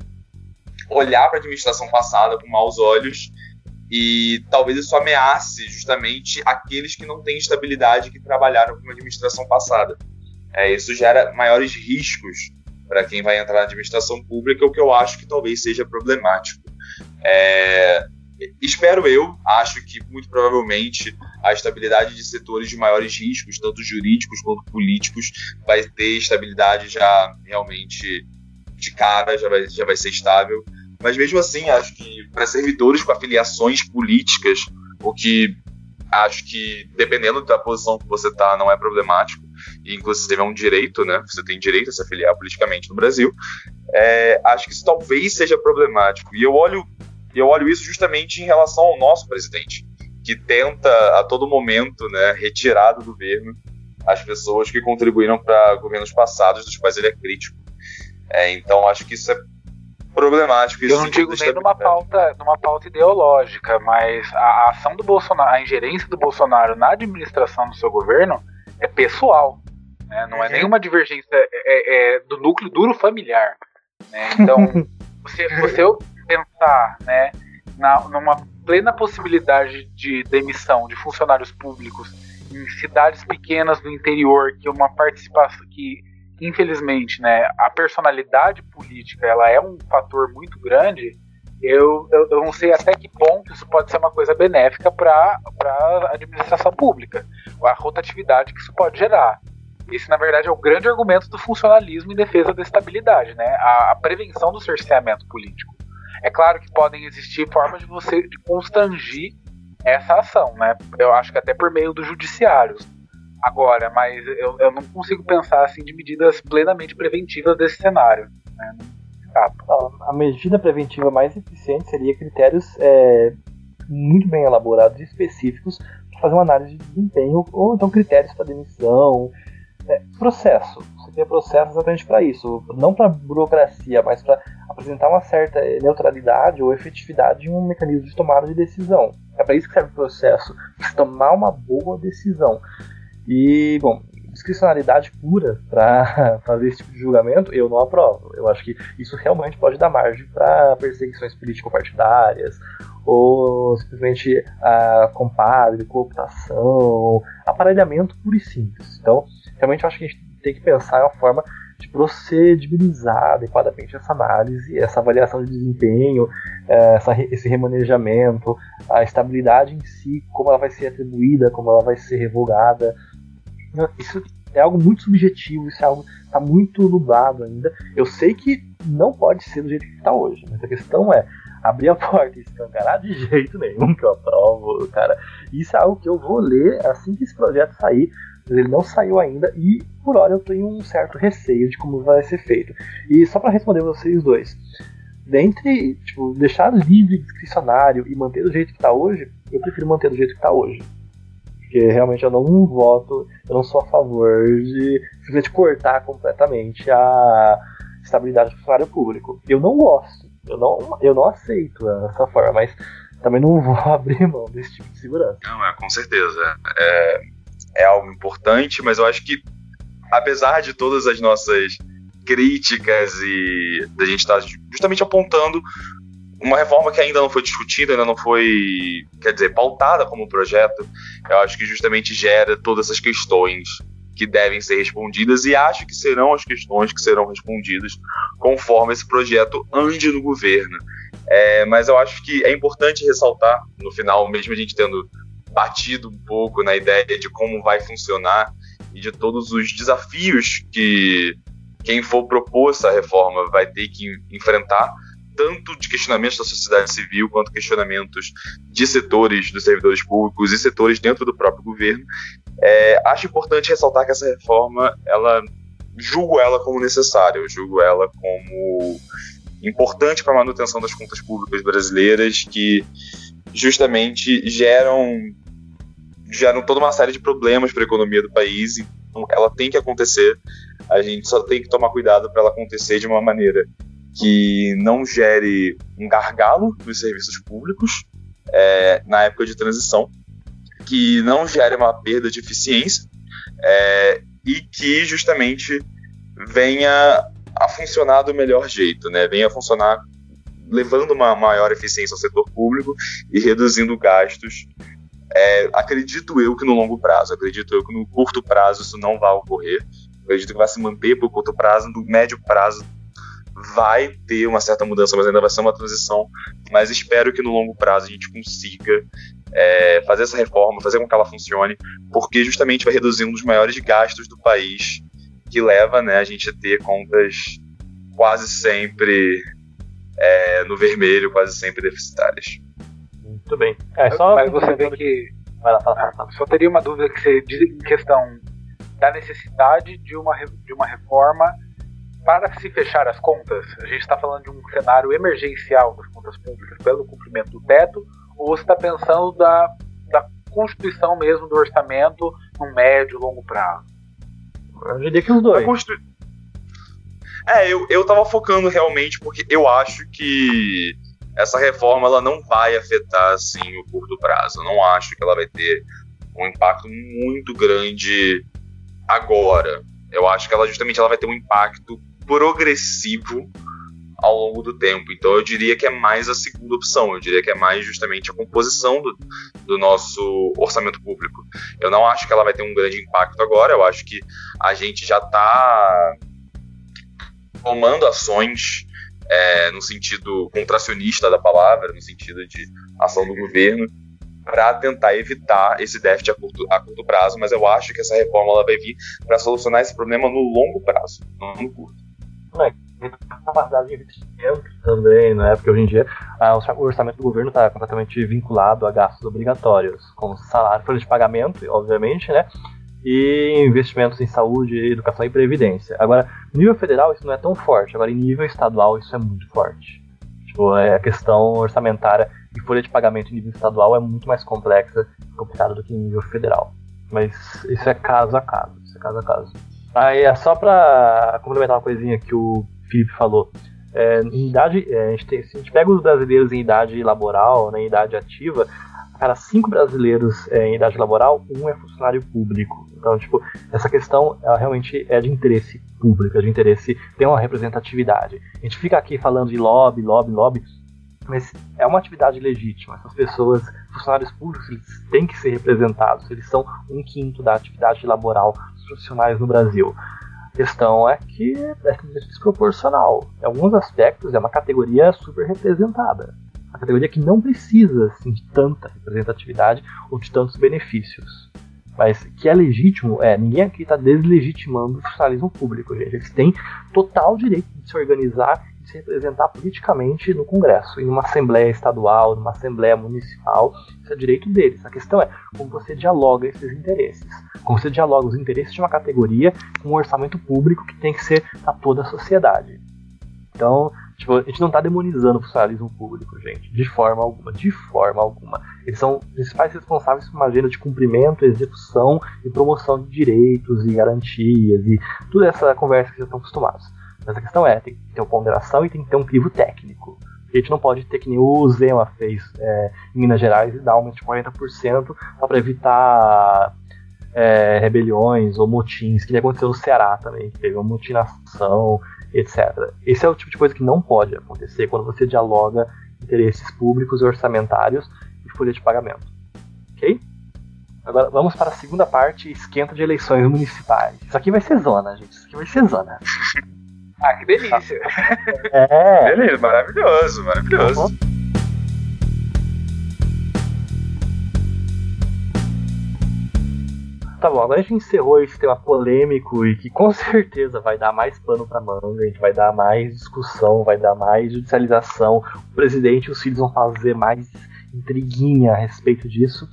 Speaker 4: olhar para a administração passada com maus olhos e talvez isso ameace justamente aqueles que não têm estabilidade que trabalharam com uma administração passada. É, isso gera maiores riscos para quem vai entrar na administração pública, o que eu acho que talvez seja problemático. É, espero eu, acho que muito provavelmente a estabilidade de setores de maiores riscos, tanto jurídicos quanto políticos, vai ter estabilidade já realmente de cara, já vai, já vai ser estável. Mas mesmo assim, acho que para servidores com afiliações políticas, o que acho que dependendo da posição que você está não é problemático, e inclusive é um direito, né? Você tem direito a se afiliar politicamente no Brasil. É, acho que isso talvez seja problemático. E eu olho, eu olho isso justamente em relação ao nosso presidente, que tenta a todo momento, né, retirar do governo as pessoas que contribuíram para governos passados, dos quais ele é crítico. É, então acho que isso é problemático.
Speaker 5: Eu não digo nem numa pauta, numa pauta ideológica, mas a, ação do Bolsonaro, a ingerência do Bolsonaro na administração do seu governo é pessoal. Né? Não é uhum. nenhuma divergência é, é, é do núcleo duro familiar. Né? Então, você, você pensar né, na, numa plena possibilidade de demissão de funcionários públicos em cidades pequenas do interior, que uma participação que infelizmente, né, a personalidade política ela é um fator muito grande. Eu, eu, eu não sei até que ponto isso pode ser uma coisa benéfica para a administração pública, a rotatividade que isso pode gerar. Esse, na verdade, é o grande argumento do funcionalismo em defesa da estabilidade, né? a, a prevenção do cerceamento político. É claro que podem existir formas de você de constrangir essa ação, né? Eu acho que até por meio do judiciário agora, mas eu, eu não consigo pensar assim de medidas plenamente preventivas desse cenário. Né?
Speaker 3: A, a medida preventiva mais eficiente seria critérios é, muito bem elaborados e específicos para fazer uma análise de desempenho, ou então critérios para demissão, é, processo. Você tem processo exatamente para isso, não para burocracia, mas para apresentar uma certa neutralidade ou efetividade em um mecanismo de tomada de decisão. É para isso que serve o processo, para tomar uma boa decisão. E, bom, discricionalidade pura para fazer esse tipo de julgamento, eu não aprovo. Eu acho que isso realmente pode dar margem para perseguições político-partidárias, ou simplesmente a compadre, cooptação, aparelhamento puro e simples. Então, realmente eu acho que a gente tem que pensar em uma forma de procedibilizar adequadamente essa análise, essa avaliação de desempenho, eh, essa, esse remanejamento, a estabilidade em si, como ela vai ser atribuída, como ela vai ser revogada, isso é algo muito subjetivo, isso é algo está muito nublado ainda. Eu sei que não pode ser do jeito que está hoje, mas a questão é abrir a porta e escancarar de jeito nenhum que eu aprovo, cara. Isso é algo que eu vou ler assim que esse projeto sair, mas ele não saiu ainda e por hora eu tenho um certo receio de como vai ser feito. E só para responder vocês dois, dentre tipo, deixar livre discricionário e manter do jeito que está hoje, eu prefiro manter do jeito que está hoje. Porque realmente eu não voto, eu não sou a favor de simplesmente cortar completamente a estabilidade do funcionário público. Eu não gosto, eu não, eu não aceito essa forma, mas também não vou abrir mão desse tipo de segurança.
Speaker 4: Não, é, com certeza. É, é algo importante, mas eu acho que, apesar de todas as nossas críticas e da gente estar justamente apontando uma reforma que ainda não foi discutida, ainda não foi, quer dizer, pautada como projeto, eu acho que justamente gera todas essas questões que devem ser respondidas e acho que serão as questões que serão respondidas conforme esse projeto ande no governo. É, mas eu acho que é importante ressaltar, no final, mesmo a gente tendo batido um pouco na ideia de como vai funcionar e de todos os desafios que quem for propor essa reforma vai ter que enfrentar, tanto de questionamentos da sociedade civil quanto questionamentos de setores dos servidores públicos e setores dentro do próprio governo. É, acho importante ressaltar que essa reforma, ela julgo ela como necessária, eu julgo ela como importante para a manutenção das contas públicas brasileiras, que justamente geram geram toda uma série de problemas para a economia do país. Então, ela tem que acontecer. A gente só tem que tomar cuidado para ela acontecer de uma maneira que não gere um gargalo nos serviços públicos é, na época de transição, que não gere uma perda de eficiência é, e que justamente venha a funcionar do melhor jeito, né? venha a funcionar levando uma maior eficiência ao setor público e reduzindo gastos. É, acredito eu que no longo prazo, acredito eu que no curto prazo isso não vai ocorrer. Acredito que vai se manter por curto prazo, no médio prazo vai ter uma certa mudança, mas ainda vai ser uma transição. Mas espero que no longo prazo a gente consiga é, fazer essa reforma, fazer com que ela funcione, porque justamente vai reduzir um dos maiores gastos do país, que leva né, a gente a ter contas quase sempre é, no vermelho, quase sempre deficitárias.
Speaker 3: Muito bem. É, só
Speaker 5: Mas você vê que.
Speaker 3: Vai lá, fala, fala.
Speaker 5: Só teria uma dúvida que você diz em questão da necessidade de uma, de uma reforma para se fechar as contas. A gente está falando de um cenário emergencial das contas públicas pelo cumprimento do teto, ou você está pensando da, da constituição mesmo do orçamento no médio e longo prazo?
Speaker 3: Eu diria que os dois.
Speaker 4: Constitu- É, eu, eu tava focando realmente porque eu acho que essa reforma ela não vai afetar assim o curto prazo. Eu não acho que ela vai ter um impacto muito grande agora. Eu acho que ela justamente ela vai ter um impacto progressivo ao longo do tempo. Então eu diria que é mais a segunda opção. Eu diria que é mais justamente a composição do, do nosso orçamento público. Eu não acho que ela vai ter um grande impacto agora. Eu acho que a gente já está tomando ações é, no sentido contracionista da palavra, no sentido de ação do governo, para tentar evitar esse déficit a curto, a curto prazo. Mas eu acho que essa reforma ela vai vir para solucionar esse problema no longo prazo, não no curto.
Speaker 3: Capacidade de investimento também, né? Porque hoje em dia ah, o orçamento do governo está completamente vinculado a gastos obrigatórios, como salário, folha de pagamento, obviamente, né? E investimentos em saúde, educação e previdência. Agora, nível federal isso não é tão forte, agora em nível estadual isso é muito forte. Tipo, é a questão orçamentária e folha de pagamento em nível estadual é muito mais complexa e complicada do que em nível federal. Mas isso é caso a caso, isso é caso a caso. Aí é só para complementar uma coisinha que o Felipe falou. É, em idade, é, a gente tem, se a gente pega os brasileiros em idade laboral, né, em idade ativa, a cinco brasileiros é, em idade laboral, um é funcionário público. Então, tipo, essa questão ela realmente é de interesse público, é de interesse ter uma representatividade. A gente fica aqui falando de lobby, lobby, lobby, mas é uma atividade legítima. Essas pessoas, funcionários públicos, eles têm que ser representados. Eles são um quinto da atividade laboral profissionais no Brasil. A questão é que é desproporcional. Em alguns aspectos, é uma categoria super representada. Uma categoria que não precisa assim, de tanta representatividade ou de tantos benefícios. Mas que é legítimo, é, ninguém aqui está deslegitimando o funcionalismo público, gente. Eles têm total direito de se organizar e se representar politicamente no Congresso, em uma Assembleia Estadual, numa Assembleia Municipal. Isso é direito deles. A questão é como você dialoga esses interesses. Como você dialoga os interesses de uma categoria com um orçamento público que tem que ser a toda a sociedade. Então, tipo, a gente não está demonizando o funcionalismo público, gente, de forma alguma, de forma alguma. Eles são os principais responsáveis por uma agenda de cumprimento, execução e promoção de direitos e garantias e toda essa conversa que vocês estão acostumados. Mas a questão é, tem que ter uma ponderação e tem que ter um crivo técnico. A gente não pode ter que nem o Zema fez é, em Minas Gerais e dar um aumento de 40% só para evitar é, rebeliões ou motins, que aconteceu no Ceará também, que teve uma mutinação, etc. Esse é o tipo de coisa que não pode acontecer quando você dialoga interesses públicos e orçamentários e folha de pagamento. Ok? Agora vamos para a segunda parte, esquenta de eleições municipais. Isso aqui vai ser zona, gente. Isso aqui vai ser zona.
Speaker 5: Ah, que delícia!
Speaker 3: É.
Speaker 4: Beleza, maravilhoso, maravilhoso.
Speaker 3: Tá bom, agora a gente encerrou esse tema polêmico e que com certeza vai dar mais pano pra manga, a gente vai dar mais discussão, vai dar mais judicialização. O presidente e os filhos vão fazer mais intriguinha a respeito disso.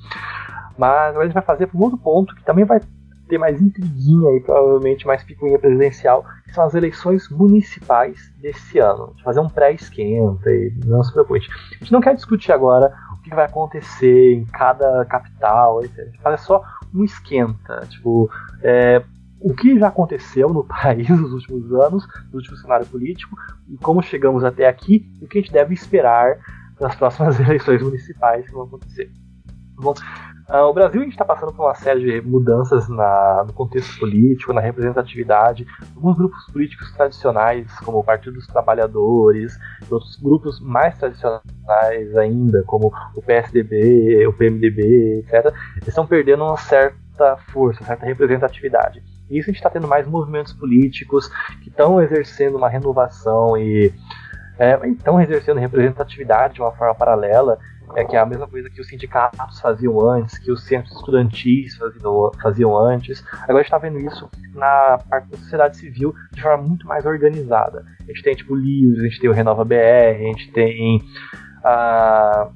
Speaker 3: Mas agora a gente vai fazer para outro ponto que também vai ter mais intriguinha e provavelmente mais picuinha presidencial, que são as eleições municipais desse ano. Vai fazer um pré-esquenta e não se preocupe. A gente não quer discutir agora que vai acontecer em cada capital, etc. A gente faz só um esquenta, tipo, é, o que já aconteceu no país nos últimos anos, no último cenário político, e como chegamos até aqui, e o que a gente deve esperar nas próximas eleições municipais que vão acontecer. Bom, uh, o Brasil está passando por uma série de mudanças na, no contexto político, na representatividade. Alguns grupos políticos tradicionais, como o Partido dos Trabalhadores, e outros grupos mais tradicionais ainda, como o PSDB, o PMDB, etc., estão perdendo uma certa força, uma certa representatividade. E isso a gente está tendo mais movimentos políticos que estão exercendo uma renovação e é, exercendo representatividade de uma forma paralela é que é a mesma coisa que os sindicatos faziam antes, que os centros estudantis faziam, faziam antes. Agora a gente está vendo isso na parte da sociedade civil de forma muito mais organizada. A gente tem tipo livros, a gente tem o Renova BR, a gente tem a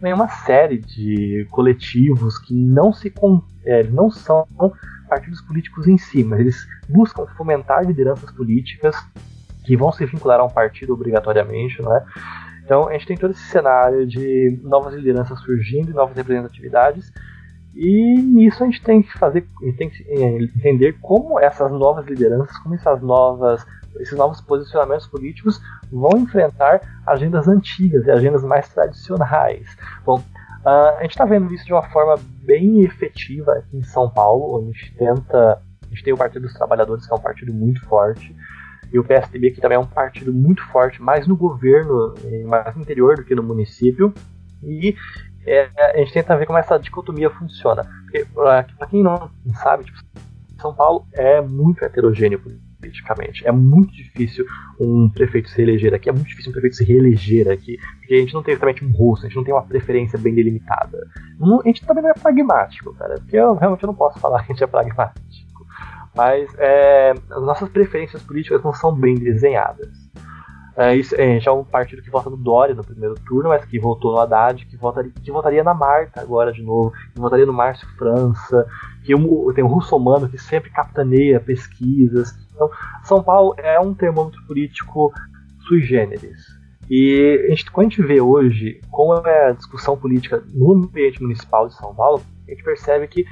Speaker 3: tem uma série de coletivos que não se é, não são partidos políticos em si, mas eles buscam fomentar lideranças políticas que vão se vincular a um partido obrigatoriamente, não é? Então a gente tem todo esse cenário de novas lideranças surgindo, novas representatividades, e nisso a gente tem que fazer, tem que eh, entender como essas novas lideranças, como essas novas, esses novos posicionamentos políticos vão enfrentar agendas antigas e agendas mais tradicionais. Bom, a gente está vendo isso de uma forma bem efetiva aqui em São Paulo, onde a gente tenta, a gente tem o Partido dos Trabalhadores, que é um partido muito forte, e o PSDB, que também é um partido muito forte, mais no governo, mais no interior do que no município. E é, a gente tenta ver como essa dicotomia funciona. Porque, para quem não sabe, tipo, São Paulo é muito heterogêneo politicamente. É muito difícil um prefeito se reeleger aqui, é muito difícil um prefeito se reeleger aqui, porque a gente não tem exatamente um rosto, a gente não tem uma preferência bem delimitada. a gente também não é pragmático, cara, porque eu realmente não posso falar que a gente é pragmático. Mas é, as nossas preferências políticas não são bem desenhadas. É, isso, a gente é um partido que vota no Dória no primeiro turno, mas que votou no Haddad, que votaria, que votaria na Marta agora de novo, que votaria no Márcio França, que tem o Russomano que sempre capitaneia pesquisas. Então, São Paulo é um termômetro político sui generis. E a gente, quando a gente vê hoje como é a discussão política no ambiente municipal de São Paulo, a gente percebe que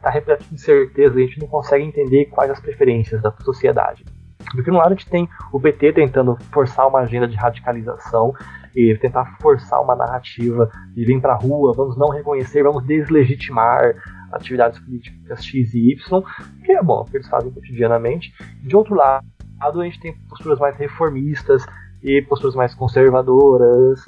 Speaker 3: está repleto de incerteza e a gente não consegue entender quais as preferências da sociedade. Porque, no lado, a gente tem o PT tentando forçar uma agenda de radicalização e tentar forçar uma narrativa de para a rua, vamos não reconhecer, vamos deslegitimar atividades políticas X e Y, que é bom, que eles fazem cotidianamente. De outro lado, a gente tem posturas mais reformistas e posturas mais conservadoras.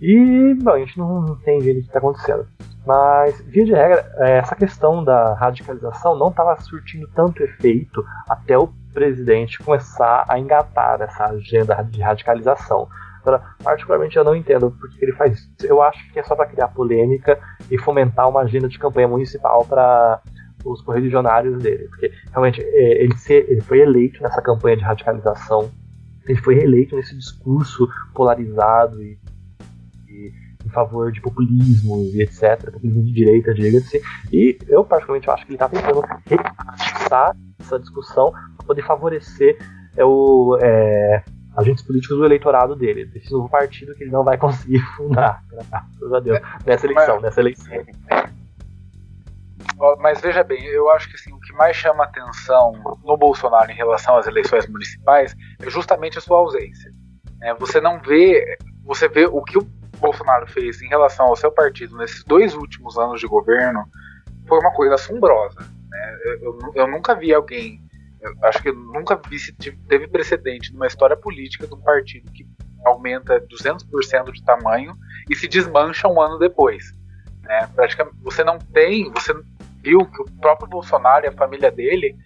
Speaker 3: E, bom, a gente não entende o que está acontecendo. Mas, via de regra, é, essa questão da radicalização não estava surtindo tanto efeito até o presidente começar a engatar essa agenda de radicalização. Agora, particularmente eu não entendo porque ele faz isso. Eu acho que é só para criar polêmica e fomentar uma agenda de campanha municipal para os correligionários dele. Porque realmente é, ele, ser, ele foi eleito nessa campanha de radicalização, ele foi eleito nesse discurso polarizado e em favor de populismo e etc, populismo de direita, diga-se. E eu, particularmente, acho que ele está tentando reforçar essa discussão para poder favorecer é, o, é, agentes políticos do eleitorado dele, desse novo partido que ele não vai conseguir fundar, graças a Deus, nessa eleição, nessa eleição.
Speaker 5: Mas veja bem, eu acho que assim, o que mais chama atenção no Bolsonaro em relação às eleições municipais é justamente a sua ausência. É, você não vê, você vê o que o Bolsonaro fez em relação ao seu partido nesses dois últimos anos de governo foi uma coisa assombrosa. Né? Eu, eu, nunca vi alguém, acho que eu nunca vi se teve precedente numa história política de um partido que aumenta 200% de tamanho e se desmancha um ano depois. Né? Praticamente, você não tem, você viu que o próprio Bolsonaro e a família dele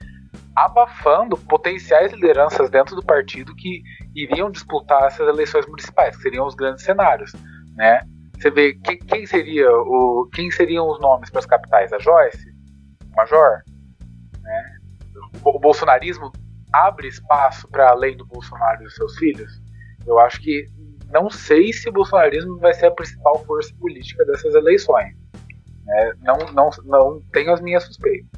Speaker 5: abafando potenciais lideranças dentro do partido que iriam disputar essas eleições municipais, que seriam os grandes cenários né? Você vê quem, quem seria o, quem seriam os nomes para as capitais? A Joyce, o Major, né? O, o bolsonarismo abre espaço para além do Bolsonaro e dos seus filhos. Eu acho que não sei se o bolsonarismo vai ser a principal força política dessas eleições. Né? Não, não, não tenho as minhas suspeitas.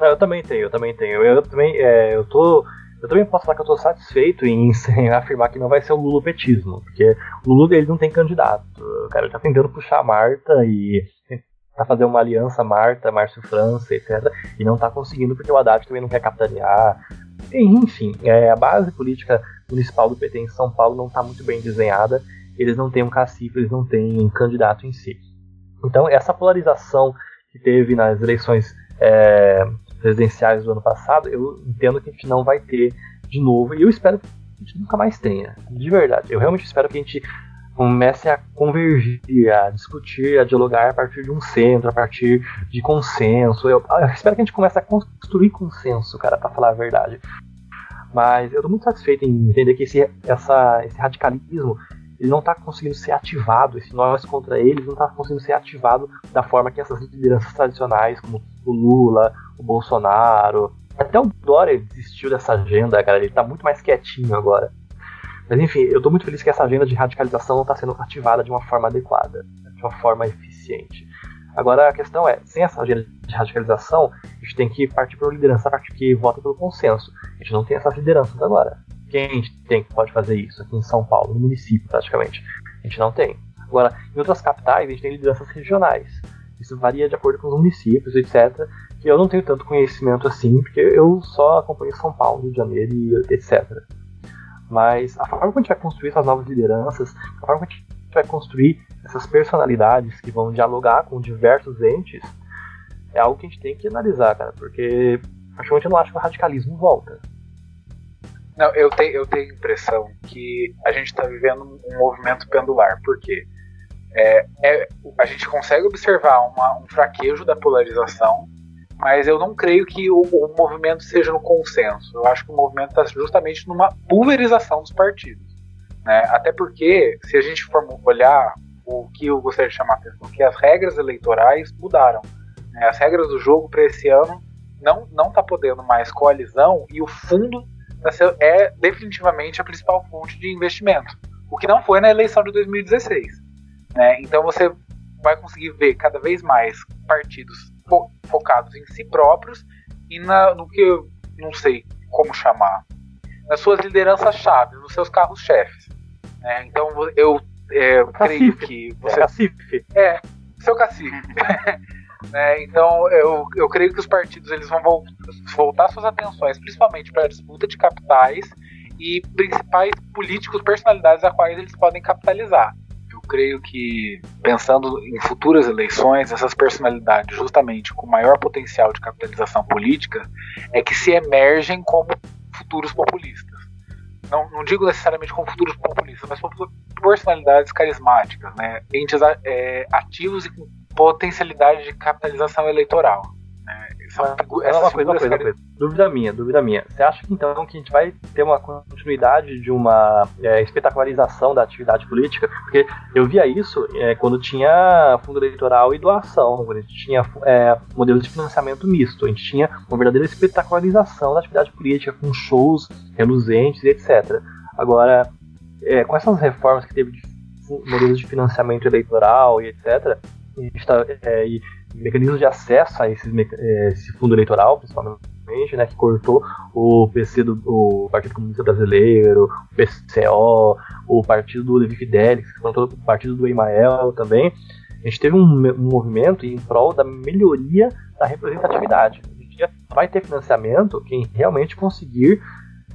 Speaker 3: Eu também tenho, eu também tenho. Eu também, é, eu tô eu também posso falar que eu estou satisfeito em, em, afirmar que não vai ser o lulopetismo, porque o Lula ele não tem candidato. cara. Ele tá tentando puxar a Marta e tá fazendo uma aliança Marta, Márcio França, etc. E não tá conseguindo porque o Haddad também não quer capitanear. Enfim, é, a base política municipal do PT em São Paulo não está muito bem desenhada. Eles não têm um cacife, eles não têm um candidato em si. Então, essa polarização que teve nas eleições é, presidenciais do ano passado, eu entendo que a gente não vai ter de novo. E eu espero que a gente nunca mais tenha. De verdade. Eu realmente espero que a gente comece a convergir, a discutir, a dialogar a partir de um centro, a partir de consenso. Eu, eu espero que a gente comece a construir consenso, cara, para falar a verdade. Mas eu estou muito satisfeito em entender que esse, essa, esse radicalismo ele não está conseguindo ser ativado, esse nós contra eles não está conseguindo ser ativado da forma que essas lideranças tradicionais, como o Lula, o Bolsonaro, até o Dória desistiu dessa agenda, cara, ele está muito mais quietinho agora. Mas enfim, eu estou muito feliz que essa agenda de radicalização não está sendo ativada de uma forma adequada, de uma forma eficiente. Agora a questão é, sem essa agenda de radicalização, a gente tem que partir para uma liderança que vota pelo consenso. A gente não tem essas lideranças agora. Quem a gente tem que pode fazer isso aqui em São Paulo, no município praticamente? A gente não tem. Agora, em outras capitais, a gente tem lideranças regionais. Isso varia de acordo com os municípios, etc. Que eu não tenho tanto conhecimento assim, porque eu só acompanho São Paulo, Rio de Janeiro e etc. Mas a forma como a gente vai construir essas novas lideranças, a forma como a gente vai construir essas personalidades que vão dialogar com diversos entes, é algo que a gente tem que analisar, cara, porque praticamente eu não acho que o radicalismo volta.
Speaker 5: Não, eu tenho, eu tenho a impressão que a gente está vivendo um movimento pendular, porque é, é, a gente consegue observar uma, um fraquejo da polarização, mas eu não creio que o, o movimento seja no consenso. Eu acho que o movimento está justamente numa pulverização dos partidos. Né? Até porque, se a gente for olhar o que eu gostaria de chamar a atenção, que as regras eleitorais mudaram. Né? As regras do jogo para esse ano não não está podendo mais coalizão e o fundo é definitivamente a principal fonte de investimento, o que não foi na eleição de 2016. Né? Então você vai conseguir ver cada vez mais partidos fo focados em si próprios e na, no que eu não sei como chamar, nas suas lideranças-chave, nos seus carros-chefes. Né? Então eu é, creio que você.
Speaker 3: É, cacife.
Speaker 5: É, seu cacife. né? Então eu, eu creio que os partidos eles vão voltar suas atenções principalmente para a disputa de capitais e principais políticos, personalidades a quais eles podem capitalizar. Eu creio que, pensando em futuras eleições, essas personalidades, justamente com maior potencial de capitalização política, é que se emergem como futuros populistas não, não digo necessariamente como futuros populistas, mas como personalidades carismáticas, né? entes é, ativos e com potencialidade de capitalização eleitoral. Né?
Speaker 3: São uma coisa, uma coisa. Dúvida minha, dúvida minha. Você acha que então que a gente vai ter uma continuidade de uma é, espetacularização da atividade política? Porque eu via isso é, quando tinha fundo eleitoral e doação, quando a gente tinha é, modelo de financiamento misto. A gente tinha uma verdadeira espetacularização da atividade política, com shows reluzentes e etc. Agora, é, com essas reformas que teve de modelos de financiamento eleitoral e etc., está, é, e mecanismos de acesso a esses, é, esse fundo eleitoral, principalmente, né, que cortou o PC do o Partido Comunista Brasileiro, o PCO, o partido do Levi Fidelix, que cortou o partido do Emael também. A gente teve um, um movimento em prol da melhoria da representatividade. A gente vai ter financiamento quem realmente conseguir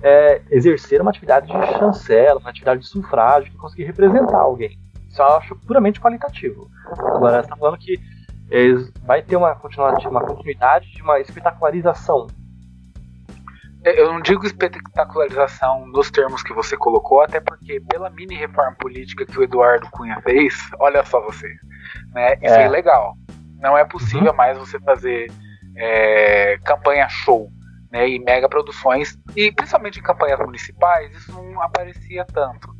Speaker 3: é, exercer uma atividade de chancela, uma atividade de sufrágio, que conseguir representar alguém. Isso eu acho puramente qualitativo. Agora, você está falando que vai ter uma continuidade, uma continuidade de uma espetacularização.
Speaker 5: É, eu não digo espetacularização nos termos que você colocou, até porque pela mini reforma política que o Eduardo Cunha fez, olha só você, né? Isso é, é legal. Não é possível uhum. mais você fazer é, campanha show, né? E mega produções e principalmente em campanhas municipais isso não aparecia tanto,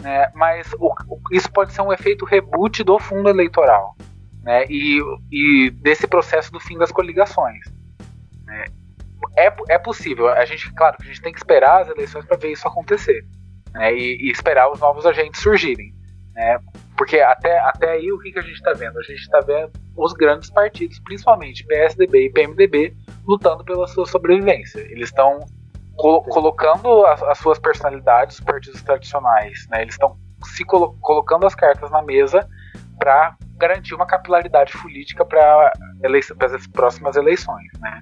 Speaker 5: né? Mas o, o, isso pode ser um efeito reboot do fundo eleitoral né, e, e desse processo do fim das coligações. Né. É, é possível, a gente, claro, a gente tem que esperar as eleições para ver isso acontecer né, e, e, esperar os novos agentes surgirem. Né, porque até, até aí o que, que a gente está vendo? A gente está vendo os grandes partidos, principalmente PSDB e PMDB, lutando pela sua sobrevivência. Eles estão colo colocando as, as, suas personalidades, os partidos tradicionais, né, eles estão se colo colocando as cartas na mesa para garantir uma capilaridade política para as próximas eleições, né?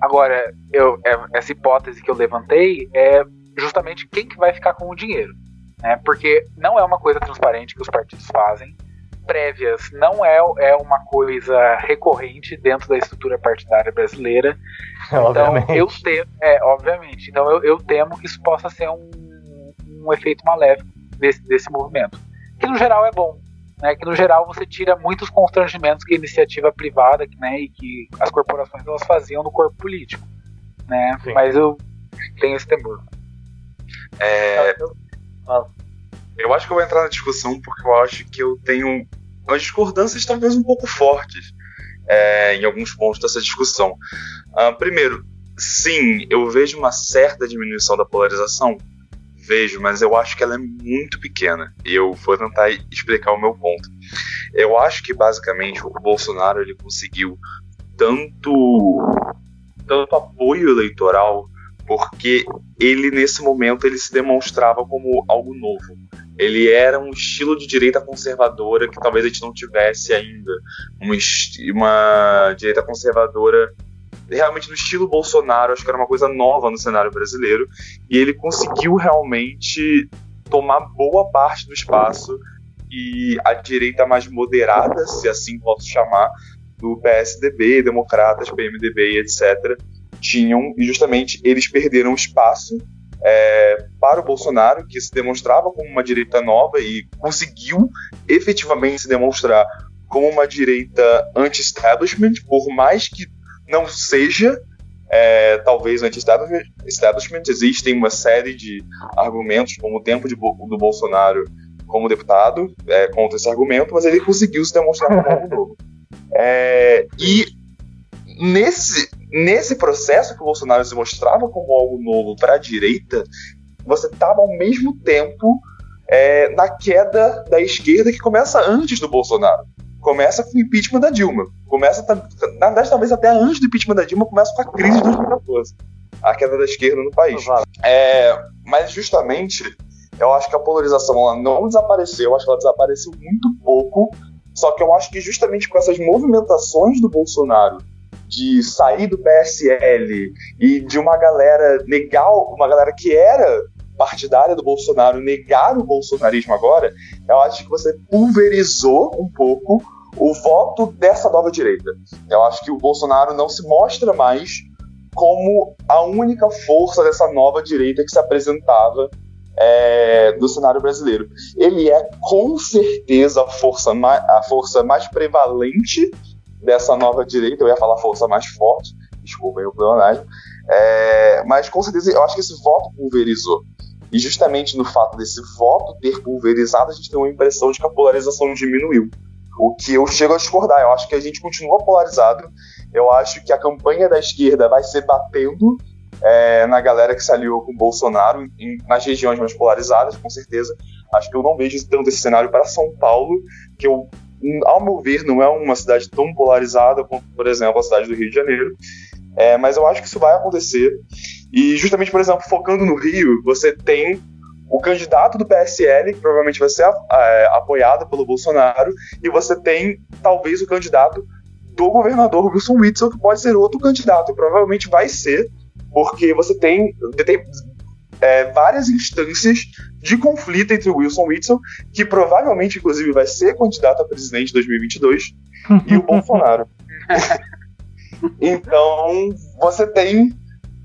Speaker 5: Agora, eu, é, essa hipótese que eu levantei é justamente quem que vai ficar com o dinheiro, né? Porque não é uma coisa transparente que os partidos fazem, prévias não é, é uma coisa recorrente dentro da estrutura partidária brasileira. Então, obviamente. eu temo, é, obviamente. Então, eu, eu, temo que isso possa ser um, um efeito maléfico desse, desse movimento. Que no geral é bom. Né, que no geral você tira muitos constrangimentos que a iniciativa privada né, e que as corporações elas faziam no corpo político. Né? Mas eu tenho esse temor.
Speaker 4: É, eu, eu acho que eu vou entrar na discussão porque eu acho que eu tenho umas discordâncias talvez um pouco fortes é, em alguns pontos dessa discussão. Uh, primeiro, sim, eu vejo uma certa diminuição da polarização vejo, mas eu acho que ela é muito pequena. E eu vou tentar explicar o meu ponto. Eu acho que basicamente o Bolsonaro ele conseguiu tanto tanto apoio eleitoral porque ele nesse momento ele se demonstrava como algo novo. Ele era um estilo de direita conservadora que talvez a gente não tivesse ainda, uma, uma direita conservadora realmente no estilo Bolsonaro, acho que era uma coisa nova no cenário brasileiro, e ele conseguiu realmente tomar boa parte do espaço e a direita mais moderada, se assim posso chamar, do PSDB, Democratas, PMDB etc., tinham, e justamente eles perderam espaço é, para o Bolsonaro, que se demonstrava como uma direita nova e conseguiu efetivamente se demonstrar como uma direita anti-establishment, por mais que não seja é, talvez anti-establishment. Existem uma série de argumentos, como o tempo de, do Bolsonaro como deputado, é, contra esse argumento, mas ele conseguiu se demonstrar como algo novo. É, e nesse, nesse processo que o Bolsonaro se mostrava como algo novo para a direita, você estava ao mesmo tempo é, na queda da esquerda que começa antes do Bolsonaro começa com o impeachment da Dilma. Começa, na verdade, talvez até antes do impeachment da Dilma, começa com a crise de 2014. A queda da esquerda no país. É, mas justamente, eu acho que a polarização ela não desapareceu, eu acho que ela desapareceu muito pouco. Só que eu acho que justamente com essas movimentações do Bolsonaro de sair do PSL e de uma galera legal, uma galera que era partidária do Bolsonaro negar o bolsonarismo agora, eu acho que você pulverizou um pouco o voto dessa nova direita. Eu acho que o Bolsonaro não se mostra mais como a única força dessa nova direita que se apresentava é, cenário brasileiro. Ele é com certeza a força, mais, a força mais prevalente dessa nova direita, eu ia falar força mais forte, desculpa aí o pleonagem, é, mas com certeza eu acho que esse voto pulverizou. E justamente no fato desse voto ter pulverizado, a gente tem uma impressão de que a polarização diminuiu. O que eu chego a discordar. Eu acho que a gente continua polarizado. Eu acho que a campanha da esquerda vai ser batendo é, na galera que se aliou com o Bolsonaro, em, nas regiões mais polarizadas, com certeza. Acho que eu não vejo tanto esse cenário para São Paulo, que eu, ao meu ver, não é uma cidade tão polarizada quanto, por exemplo, a cidade do Rio de Janeiro. É, mas eu acho que isso vai acontecer. E justamente, por exemplo, focando no Rio, você tem o candidato do PSL, que provavelmente vai ser é, apoiado pelo Bolsonaro, e você tem talvez o candidato do governador Wilson Witzel, que pode ser outro candidato, provavelmente vai ser, porque você tem, tem é, várias instâncias de conflito entre o Wilson Witzel, que provavelmente, inclusive, vai ser candidato a presidente em 2022, e o Bolsonaro. então, você tem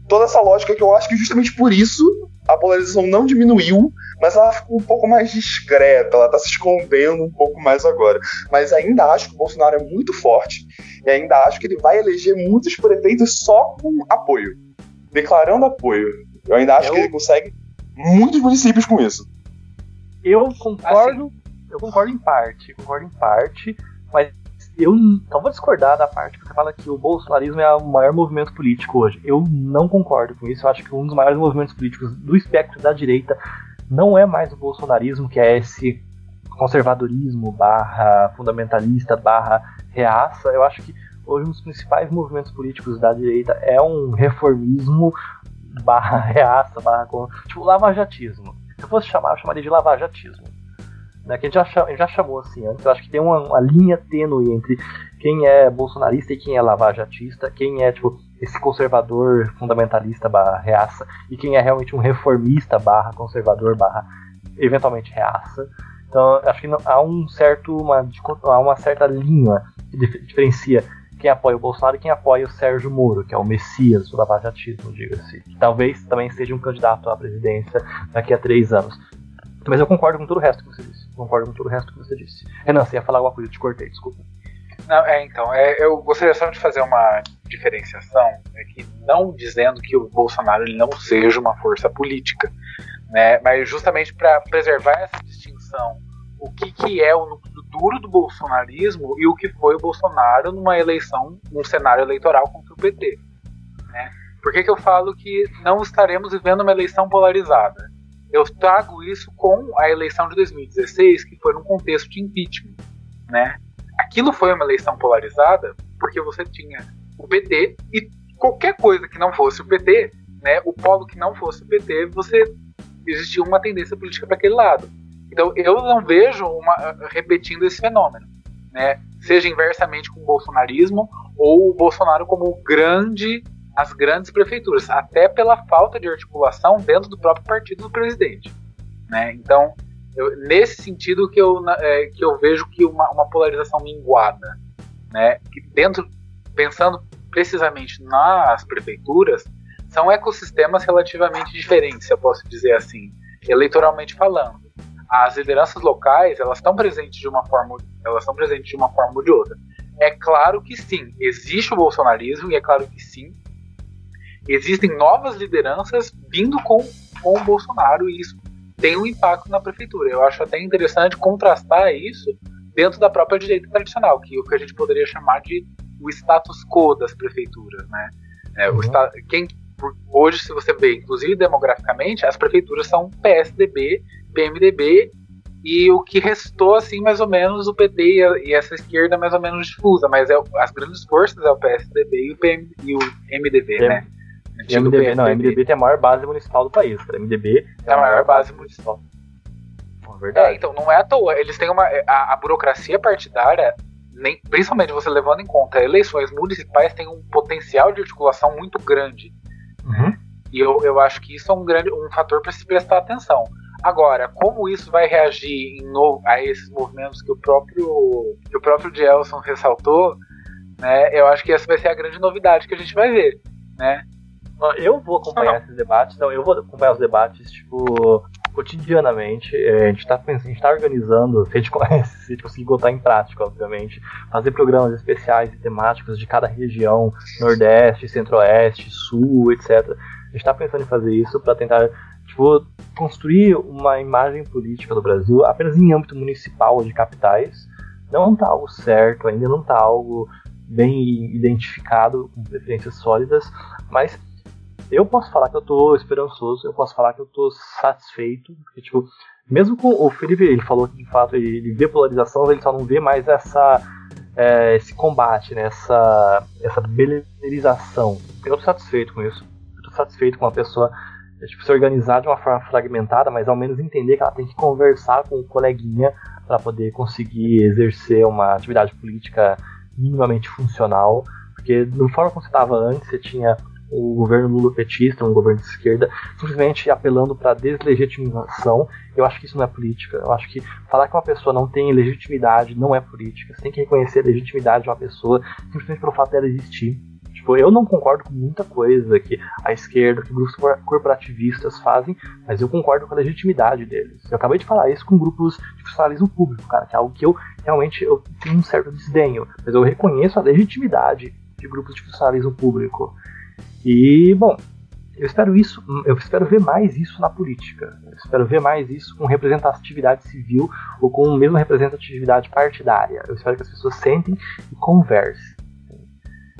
Speaker 4: toda essa lógica que eu acho que justamente por isso a polarização não diminuiu, mas ela ficou um pouco mais discreta, ela está se escondendo um pouco mais agora. Mas ainda acho que o Bolsonaro é muito forte e ainda acho que ele vai eleger muitos prefeitos só com apoio, declarando apoio. Eu ainda acho eu... que ele consegue muitos municípios com isso.
Speaker 3: Eu concordo, assim. eu concordo em parte, concordo em parte, mas eu então vou discordar da parte que você fala que o bolsonarismo é o maior movimento político hoje. Eu não concordo com isso. Eu acho que um dos maiores movimentos políticos do espectro da direita não é mais o bolsonarismo, que é esse conservadorismo barra fundamentalista barra reaça. Eu acho que hoje um dos principais movimentos políticos da direita é um reformismo barra reaça barra tipo lavajatismo. Se eu fosse chamar, eu chamaria de lavajatismo. né, que a gente, já, gente já chamou assim antes, eu acho que tem uma, uma linha tênue entre quem é bolsonarista e quem é lavajatista, quem é tipo esse conservador fundamentalista barra reaça e quem é realmente um reformista barra conservador barra eventualmente reaça. Então acho que não, há um certo uma, há uma certa linha que diferencia quem apoia o Bolsonaro e quem apoia o Sérgio Moro, que é o messias do lavajatismo, diga-se. Talvez também seja um candidato à presidência daqui a três anos. Mas eu concordo com todo o resto que você disse. Concordo com todo o resto que você disse. Renan, você ia falar alguma coisa, eu te cortei, desculpa.
Speaker 5: Não, é, então, é, eu gostaria só de fazer uma diferenciação, é que não dizendo que o Bolsonaro ele não seja uma força política, né, mas justamente para preservar essa distinção, o que, que é o núcleo duro do bolsonarismo e o que foi o Bolsonaro numa eleição, num cenário eleitoral contra o PT. Né? Por que, que eu falo que não estaremos vivendo uma eleição polarizada? Eu trago isso com a eleição de 2016, que foi num contexto de impeachment. Né? Aquilo foi uma eleição polarizada porque você tinha o PT e qualquer coisa que não fosse o PT, né, o polo que não fosse o PT, você existia uma tendência política para aquele lado. Então eu não vejo uma, repetindo esse fenômeno, né? Seja inversamente com o bolsonarismo ou o Bolsonaro como grande as grandes prefeituras, até pela falta de articulação dentro do próprio partido do presidente. Né? Então, eu, nesse sentido que eu, é, que eu vejo que uma, uma polarização minguada, né? que dentro, pensando precisamente nas prefeituras, são ecossistemas relativamente diferentes, eu posso dizer assim, eleitoralmente falando. As lideranças locais, elas estão presentes de uma forma, elas estão presentes de uma forma ou de outra. É claro que sim, existe o bolsonarismo e é claro que sim, existem novas lideranças vindo com, com o Bolsonaro e isso tem um impacto na prefeitura. Eu acho até interessante contrastar isso dentro da própria direita tradicional, que é o que a gente poderia chamar de o status quo das prefeituras, né? É, uhum. quem, hoje, se você vê, inclusive demograficamente, as prefeituras são PSDB, PMDB e o que restou, assim, mais ou menos o PT e, a, e essa esquerda mais ou menos difusa, mas é, as grandes forças é o PSDB e o, PM, e o MDB, é. né?
Speaker 3: E MDB, PSDB. não, MDB tem a maior base municipal do país, cara. MDB
Speaker 5: é a maior base municipal. verdade. É, então, não é à toa. Eles têm uma. A, a burocracia partidária, nem, principalmente você levando em conta eleições municipais, tem um potencial de articulação muito grande. Uhum. E eu, eu acho que isso é um grande um fator para se prestar atenção. Agora, como isso vai reagir novo, a esses movimentos que o próprio que o próprio Gelson ressaltou, né? Eu acho que essa vai ser a grande novidade que a gente vai ver, né?
Speaker 3: Eu vou acompanhar esses debates, então eu vou acompanhar os debates, tipo, cotidianamente. É, a gente está a gente tá organizando, se a gente conhece, se a gente conseguir botar em prática, obviamente, fazer programas especiais e temáticos de cada região, Nordeste, Centro-Oeste, Sul, etc. A gente está pensando em fazer isso para tentar tipo, construir uma imagem política do Brasil apenas em âmbito municipal de capitais. Não está algo certo, ainda não está algo bem identificado, com preferências sólidas, mas eu posso falar que eu tô esperançoso, eu posso falar que eu tô satisfeito, porque, tipo, mesmo com o Felipe, ele falou que de fato ele, vê polarização, ele só não vê mais essa, é, esse combate, né, essa, belerização. Eu tô satisfeito com isso, eu tô satisfeito com uma pessoa é, tipo, se organizar de uma forma fragmentada, mas ao menos entender que ela tem que conversar com o coleguinha para poder conseguir exercer uma atividade política minimamente funcional, porque da forma como você estava antes, você tinha o governo Lula petista, um governo de esquerda, simplesmente apelando para deslegitimização. Eu acho que isso não é política. Eu acho que falar que uma pessoa não tem legitimidade não é política. Você tem que reconhecer a legitimidade de uma pessoa simplesmente pelo fato dela existir. Tipo, eu não concordo com muita coisa que a esquerda, que grupos corporativistas fazem, mas eu concordo com a legitimidade deles. Eu acabei de falar isso com grupos de funcionalismo público, cara, que é algo que eu realmente eu tenho um certo desdenho, mas eu reconheço a legitimidade de grupos de funcionalismo público. E, bom, eu espero isso, eu espero ver mais isso na política. Eu espero ver mais isso com representatividade civil ou com mesmo representatividade partidária. Eu espero que as pessoas sentem e conversem.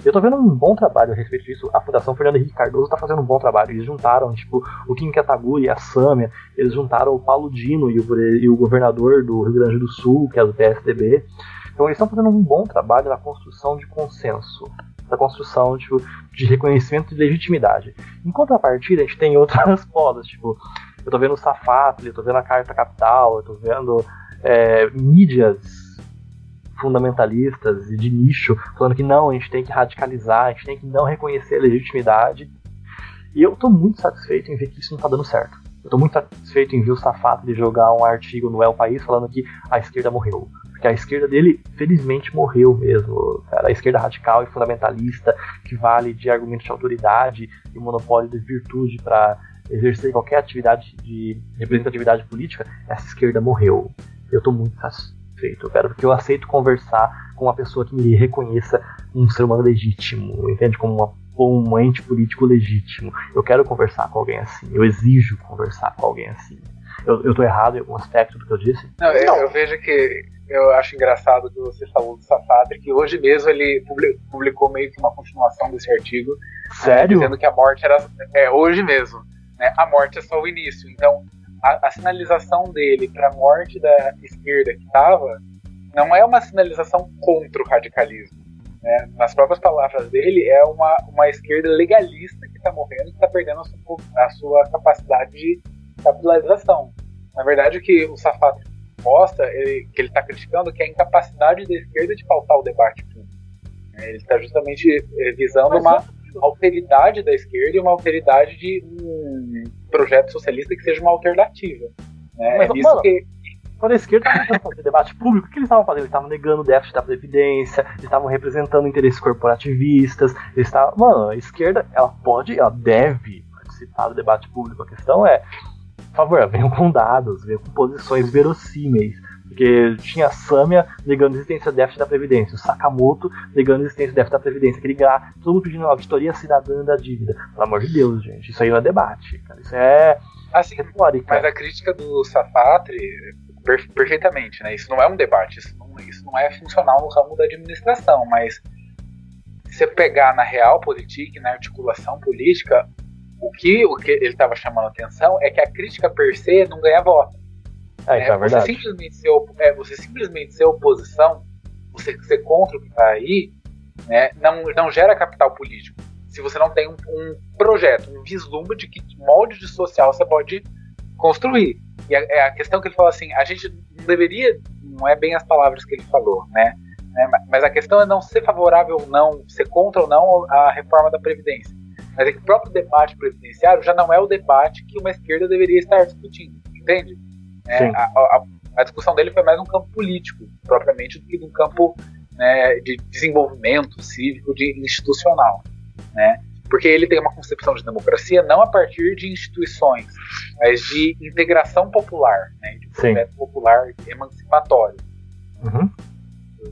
Speaker 3: Eu tô vendo um bom trabalho a respeito disso. A Fundação Fernando Henrique Cardoso tá fazendo um bom trabalho. Eles juntaram, tipo, o Kim Kataguri e a Sâmia. Eles juntaram o Paulo Dino e o, e o governador do Rio Grande do Sul, que é do PSDB. Então eles estão fazendo um bom trabalho na construção de consenso da construção tipo, de reconhecimento de legitimidade. Em contrapartida, a gente tem outras podas, tipo, eu tô vendo o Safatli, eu tô vendo a Carta Capital, eu tô vendo é, mídias fundamentalistas e de nicho falando que não, a gente tem que radicalizar, a gente tem que não reconhecer a legitimidade. E eu tô muito satisfeito em ver que isso não tá dando certo. Eu tô muito satisfeito em ver o Safato de jogar um artigo no El País falando que a esquerda morreu. Porque a esquerda dele, felizmente, morreu mesmo. Cara. A esquerda radical e fundamentalista, que vale de argumentos de autoridade e monopólio de virtude para exercer qualquer atividade de representatividade política, essa esquerda morreu. Eu tô muito satisfeito. Eu quero porque eu aceito conversar com uma pessoa que me reconheça um ser humano legítimo, entende? Como uma um ente político legítimo. Eu quero conversar com alguém assim. Eu exijo conversar com alguém assim. Eu, eu tô errado em algum aspecto do que eu disse?
Speaker 5: Não, eu, Não. eu vejo que eu acho engraçado que você falou do Safadri, que hoje mesmo ele publicou meio que uma continuação desse artigo.
Speaker 3: Sério?
Speaker 5: Dizendo que a morte era. É, hoje mesmo. Né, a morte é só o início. Então, a, a sinalização dele para a morte da esquerda que estava não é uma sinalização contra o radicalismo né? Nas próprias palavras dele, é uma, uma esquerda legalista que está morrendo, que está perdendo a sua, a sua, capacidade de capitalização. Na verdade, o que o Safato mostra, ele, que ele está criticando, que é a incapacidade da esquerda de pautar o debate público. Né? Ele está justamente eh, visando uma alteridade da esquerda e uma alteridade de um projeto socialista que seja uma alternativa. Né?
Speaker 3: Mas, é isso mano, que quando a esquerda estava fazer debate público, o que eles estavam fazendo? Eles estavam negando o déficit da Previdência, eles estavam representando interesses corporativistas, eles estavam. Mano, a esquerda, ela pode, ela deve participar do debate público. A questão é, por favor, venham com dados, venham com posições verossímeis. Porque tinha a Samia negando a existência do déficit da Previdência, o Sakamoto negando a existência do déficit da Previdência, aquele lá, todo mundo pedindo uma auditoria cidadã da dívida. Pelo amor de Deus, gente, isso aí não é debate, cara. Isso é.
Speaker 5: Assim, mas a crítica do Safatri per perfeitamente, né? Isso não é um debate, isso não, isso não é funcional no ramo da administração, mas se você pegar na real política, na articulação política, o que, o que ele estava chamando a atenção é que a crítica per se não ganha voto.
Speaker 3: É, é, é
Speaker 5: você, simplesmente ser, é, você simplesmente ser oposição, você ser contra o que está aí, né, não, não gera capital político. Se você não tem um, um projeto, um vislumbre de que molde de social você pode construir. E a, é a questão que ele falou assim, a gente não deveria, não é bem as palavras que ele falou, né? né? Mas a questão é não ser favorável ou não, ser contra ou não a reforma da Previdência. Mas é que o próprio debate previdenciário já não é o debate que uma esquerda deveria estar discutindo, entende? É, a, a, a, discussão dele foi mais um campo político, propriamente, do que num campo né, de desenvolvimento cívico, de institucional, né? Porque ele tem uma concepção de democracia não a partir de instituições, mas de integração popular, né, de projeto popular emancipatório.
Speaker 3: Uhum.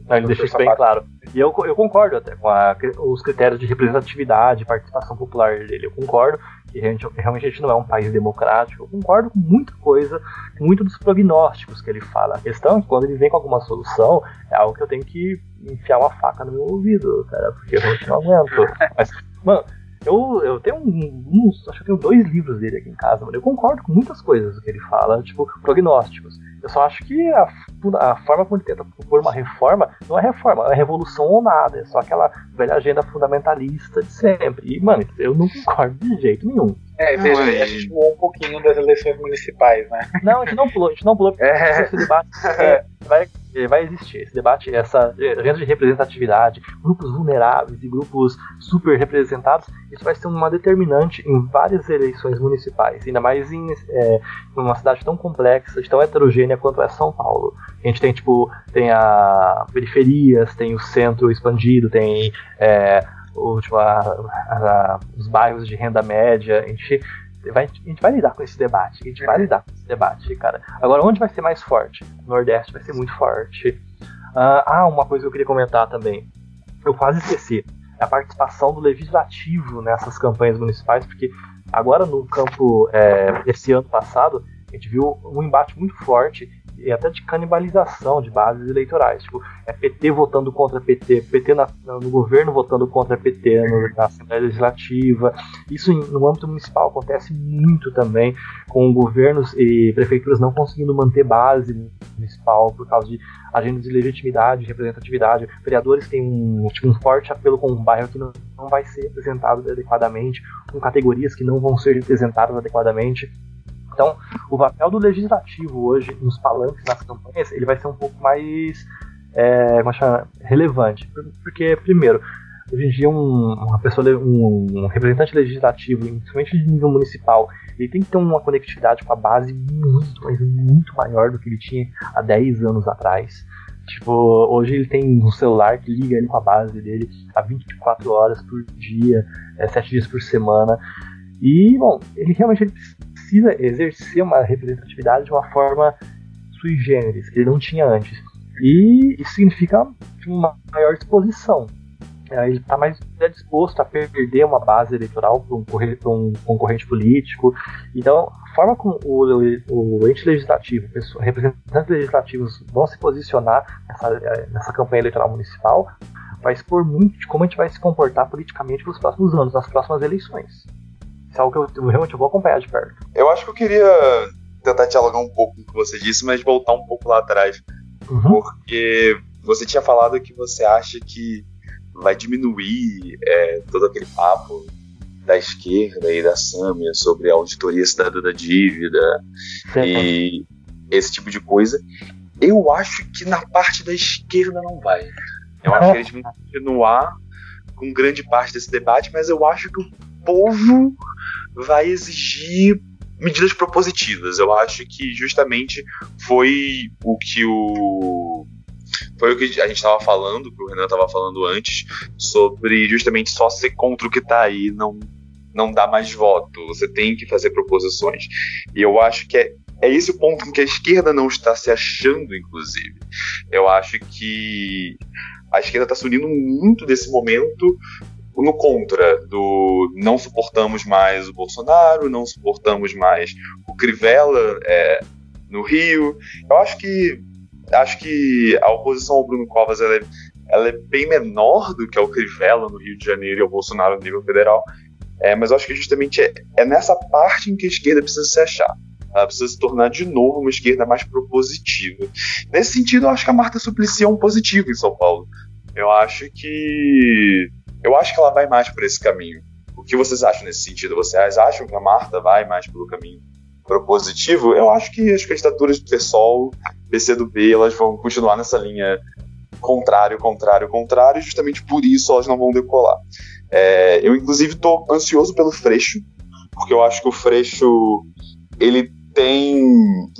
Speaker 3: Não, ele deixa isso bem claro. E eu, eu concordo até com a, os critérios de representatividade, participação popular dele. Eu concordo que realmente, realmente a gente não é um país democrático. Eu concordo com muita coisa, muito dos prognósticos que ele fala. A questão é que quando ele vem com alguma solução, é algo que eu tenho que enfiar uma faca no meu ouvido, cara, porque eu não aguento. Mas, mano, eu, eu tenho uns. Acho que eu tenho dois livros dele aqui em casa, mano. Eu concordo com muitas coisas que ele fala, tipo, prognósticos. Eu só acho que a, a forma como ele tenta propor uma reforma não é reforma, é revolução ou nada. É só aquela velha agenda fundamentalista de sempre. E, mano, eu não concordo de jeito nenhum.
Speaker 5: É, veja, a gente pulou um pouquinho das eleições municipais, né?
Speaker 3: Não, a gente não pulou, a gente não pulou, porque é. esse debate é, vai vai existir esse debate, essa agenda de representatividade, grupos vulneráveis e grupos super representados, isso vai ser uma determinante em várias eleições municipais, ainda mais em é, uma cidade tão complexa, tão heterogênea quanto é São Paulo. A gente tem tipo, tem a periferias, tem o centro expandido, tem é, o, tipo, a, a, os bairros de renda média, a gente vai, a gente vai lidar com esse debate. A gente vai lidar com esse debate, cara. Agora, onde vai ser mais forte? O Nordeste vai ser muito forte. Uh, ah, uma coisa que eu queria comentar também. Eu quase esqueci. É a participação do legislativo nessas campanhas municipais, porque agora no campo, é, esse ano passado, a gente viu um embate muito forte e até de canibalização de bases eleitorais. Tipo, é PT votando contra PT, PT na, no governo votando contra PT no, na Assembleia Legislativa. Isso no âmbito municipal acontece muito também, com governos e prefeituras não conseguindo manter base municipal por causa de agendas de legitimidade, representatividade. Vereadores têm um, tipo, um forte apelo com um bairro que não, não vai ser representado adequadamente, com categorias que não vão ser representadas adequadamente. Então, o papel do legislativo hoje nos palanques, nas campanhas, ele vai ser um pouco mais é, como chama, relevante. Porque, primeiro, hoje em dia um, uma pessoa, um, um, representante legislativo, principalmente de nível municipal, ele tem que ter uma conectividade com a base muito, mas muito maior do que ele tinha há 10 anos atrás. Tipo, hoje ele tem um celular que liga ele com a base dele a 24 horas por dia, é, 7 dias por semana. E, bom, ele realmente ele precisa exercer uma representatividade de uma forma sui generis, que ele não tinha antes. E isso significa uma maior disposição. É, ele está mais disposto a perder uma base eleitoral para um, um, concorrente político. Então, a forma como o, o, ente legislativo, pessoa, representantes legislativos vão se posicionar nessa, é, nessa campanha eleitoral municipal vai expor muito de como a gente vai se comportar politicamente nos próximos anos, nas próximas eleições. Isso é algo que eu, eu realmente vou acompanhar de perto.
Speaker 4: Eu acho que eu queria tentar dialogar um pouco com o que você disse, mas voltar um pouco lá atrás. Uhum. Porque você tinha falado que você acha que vai diminuir é, todo aquele papo da esquerda e da Samia sobre a auditoria cidadã da dívida e esse tipo de coisa. Eu acho que na parte da esquerda não vai. Eu acho que eles vão continuar com grande parte desse debate, mas eu acho que o povo vai exigir medidas propositivas. Eu acho que justamente foi o que o foi o que a gente estava falando, que o Renan estava falando antes, sobre justamente só ser contra o que está aí não não dá mais voto. Você tem que fazer proposições. E eu acho que é, é esse o ponto em que a esquerda não está se achando, inclusive. Eu acho que a esquerda está se unindo muito desse momento no contra do não suportamos mais o Bolsonaro, não suportamos mais o Crivella é, no Rio. Eu acho que acho que a oposição ao Bruno Covas ela é, ela é bem menor do que ao Crivella no Rio de Janeiro e ao Bolsonaro no nível federal. É, mas eu acho que justamente é, é nessa parte em que a esquerda precisa se achar. Ela precisa se tornar de novo uma esquerda mais propositiva. Nesse sentido, eu acho que a Marta Suplicy é um positivo em São Paulo. Eu acho que eu acho que ela vai mais por esse caminho. O que vocês acham nesse sentido? Vocês acham que a Marta vai mais pelo caminho propositivo? Eu acho que as candidaturas do PSOL, PCdoB, elas vão continuar nessa linha contrário, contrário, contrário, e justamente por isso elas não vão decolar. É, eu, inclusive, estou ansioso pelo Freixo, porque eu acho que o Freixo, ele tem,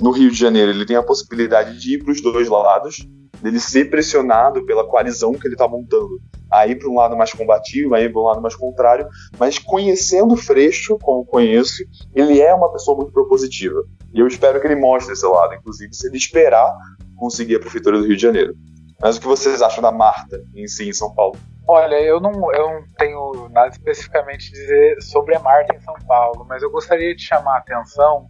Speaker 4: no Rio de Janeiro, ele tem a possibilidade de ir para os dois lados, dele ser pressionado pela coalizão que ele está montando a ir para um lado mais combativo, a ir para um lado mais contrário, mas conhecendo o Freixo, como conheço, ele é uma pessoa muito propositiva. E eu espero que ele mostre esse lado, inclusive se ele esperar conseguir a Prefeitura do Rio de Janeiro. Mas o que vocês acham da Marta em si, em São Paulo?
Speaker 5: Olha, eu não, eu não tenho nada especificamente a dizer sobre a Marta em São Paulo, mas eu gostaria de chamar a atenção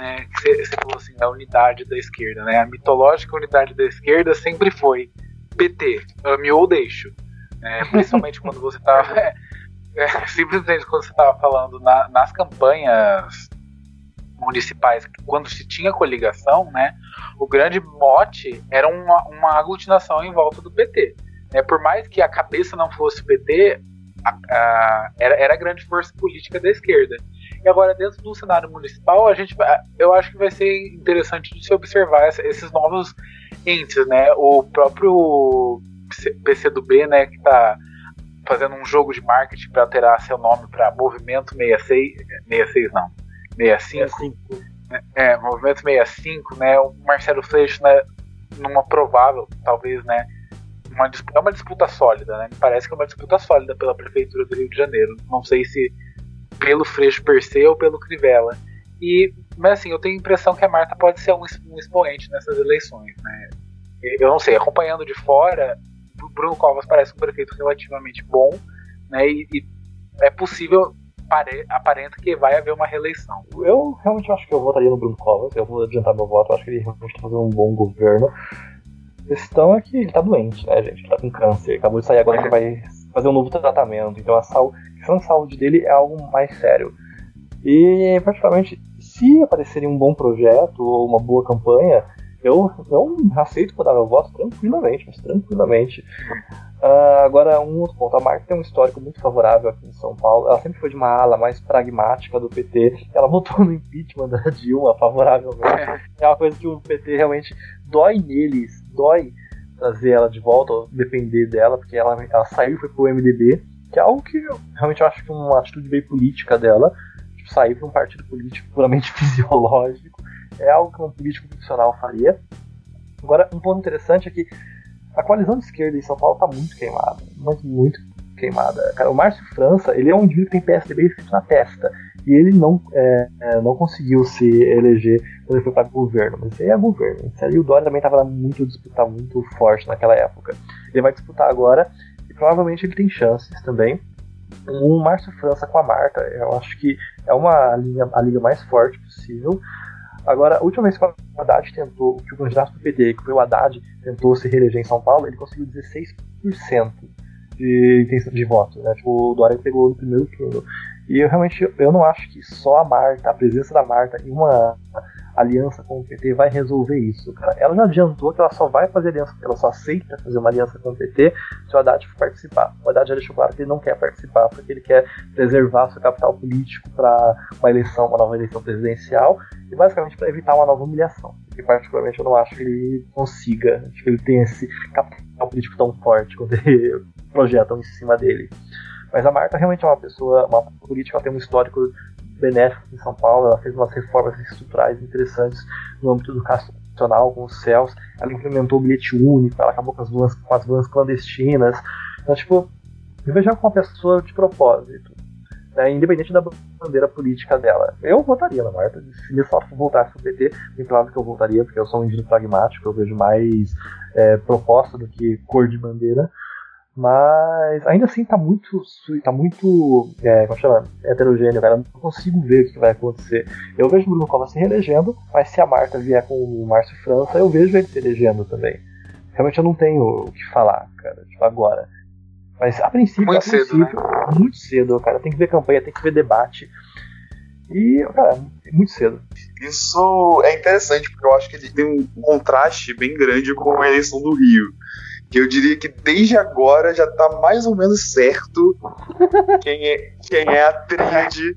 Speaker 5: né, que você falou assim, da unidade da esquerda, né? A mitológica unidade da esquerda sempre foi PT, ame ou deixo. Né? Principalmente quando você tá. É, é, simplesmente quando você estava falando na, nas campanhas municipais, quando se tinha coligação, né, o grande mote era uma, uma aglutinação em volta do PT. Né? Por mais que a cabeça não fosse PT, a, a, era, era a grande força política da esquerda. E agora, dentro do cenário municipal, a gente eu acho que vai ser interessante de se observar esses novos entes, né? O próprio PCdoB, né, que está fazendo um jogo de marketing para alterar seu nome para Movimento 66, 66 não, 65. 65. É, Movimento 65, né? O Marcelo Freixo, né, numa provável, talvez, né, uma, é uma disputa sólida, né? Me parece que é uma disputa sólida pela prefeitura do Rio de Janeiro. Não sei se pelo Freixo per se ou pelo Crivella. E, mas assim, eu tenho a impressão que a Marta pode ser um, um expoente nessas eleições, né? Eu não sei, acompanhando de fora, Bruno Covas parece um prefeito relativamente bom, né? E, e é possível, pare, aparenta que vai haver uma reeleição.
Speaker 3: Eu realmente acho que eu votaria no Bruno Covas, eu vou adiantar meu voto, eu acho que ele realmente está fazendo um bom governo. A questão é que ele tá doente, né, gente? Ele tá com câncer, acabou de sair agora que vai fazer um novo tratamento, então a, saúde, questão de saúde dele é algo mais sério. E, particularmente, se aparecer um bom projeto ou uma boa campanha, Eu, eu aceito dar meu voto tranquilamente, mas tranquilamente. Uh, agora, um outro ponto. A Marta tem um histórico muito favorável aqui em São Paulo. Ela sempre foi de uma ala mais pragmática do PT. Ela votou no impeachment da Dilma favoravelmente. É uma coisa que o PT realmente dói neles, dói trazer ela de volta, ou depender dela, porque ela, ela saiu e foi pro MDB, que é algo que eu, realmente eu acho que é uma atitude bem política dela. Tipo, sair para um partido político puramente fisiológico é algo que um político profissional faria. Agora, um ponto interessante é que a coalizão de esquerda em São Paulo está muito queimada, mas muito queimada. Cara, o Márcio França, ele é um indivíduo que tem PSDB escrito na testa. E ele não, é, é, não conseguiu se eleger quando ele foi para governo, mas ele é governo. E o Dória também estava muito disputar muito forte naquela época. Ele vai disputar agora e provavelmente ele tem chances também. O Márcio França com a Marta, eu acho que é uma linha, a liga mais forte possível. Agora, a última vez que o Haddad tentou, que o candidato do PT, que foi o Haddad, tentou se reeleger em São Paulo, ele conseguiu 16% de intenção de voto, né? Tipo, o Dória pegou no primeiro turno. E eu realmente eu não acho que só a Marta, a presença da Marta em uma aliança com o PT vai resolver isso, cara. Ela já adiantou que ela só vai fazer aliança, ela só aceita fazer uma aliança com o PT se o Haddad for participar. O Haddad já deixou claro que ele não quer participar, porque ele quer preservar seu capital político para uma eleição, uma nova eleição presidencial, e basicamente para evitar uma nova humilhação. Porque particularmente eu não acho que ele consiga, acho que ele tem esse capital político tão forte quando ele projetam em cima dele. Mas a Marta realmente é uma pessoa, uma política, ela tem um histórico benéfico em São Paulo, ela fez umas reformas estruturais interessantes no âmbito educacional, com os céus, ela implementou o bilhete único, ela acabou com as vans, com as vans clandestinas. Então, tipo, eu vejo ela como uma pessoa de propósito, né, independente da bandeira política dela. Eu votaria na Marta, se me só voltasse pro PT, bem claro que eu votaria, porque eu sou um indivíduo pragmático, eu vejo mais é, proposta do que cor de bandeira. Mas ainda assim tá muito. tá muito. É, como chama? heterogêneo, cara. Eu não consigo ver o que vai acontecer. Eu vejo o Bruno Covas se reelegendo, mas se a Marta vier com o Márcio França, eu vejo ele se elegendo também. Realmente eu não tenho o que falar, cara, tipo, agora. Mas a princípio,
Speaker 5: muito
Speaker 3: a princípio,
Speaker 5: cedo, né?
Speaker 3: muito cedo, cara. Tem que ver campanha, tem que ver debate. E, cara, é muito cedo.
Speaker 4: Isso é interessante, porque eu acho que ele tem um contraste bem grande com a eleição do Rio eu diria que desde agora já tá mais ou menos certo quem é, quem é a tríade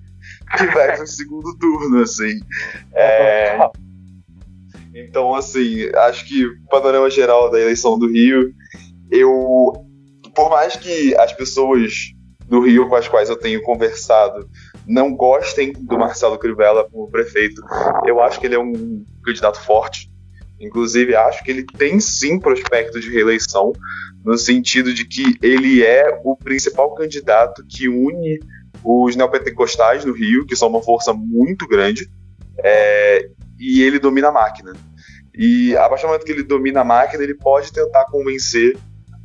Speaker 4: que vai pro segundo turno, assim. É, então, assim, acho que o panorama geral da eleição do Rio, eu. Por mais que as pessoas do Rio com as quais eu tenho conversado não gostem do Marcelo Crivella como prefeito, eu acho que ele é um candidato forte Inclusive, acho que ele tem sim prospecto de reeleição, no sentido de que ele é o principal candidato que une os neopentecostais no Rio, que são uma força muito grande, é, e ele domina a máquina. E a partir do momento que ele domina a máquina, ele pode tentar convencer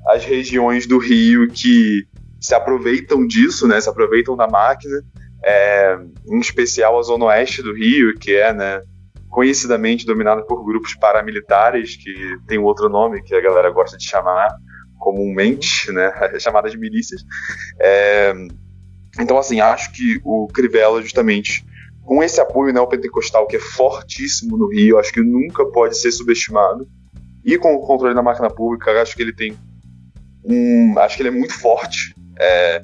Speaker 4: as regiões do Rio que se aproveitam disso, né, se aproveitam da máquina, é, em especial a zona oeste do Rio, que é né, conhecidamente dominada por grupos paramilitares, que tem outro nome que a galera gosta de chamar comumente, né, chamadas milícias. É, então, assim, acho que o Crivella, justamente, com esse apoio neopentecostal que é fortíssimo no Rio, acho que nunca pode ser subestimado. E com o controle da máquina pública, acho que ele tem um. Acho que ele é muito forte é,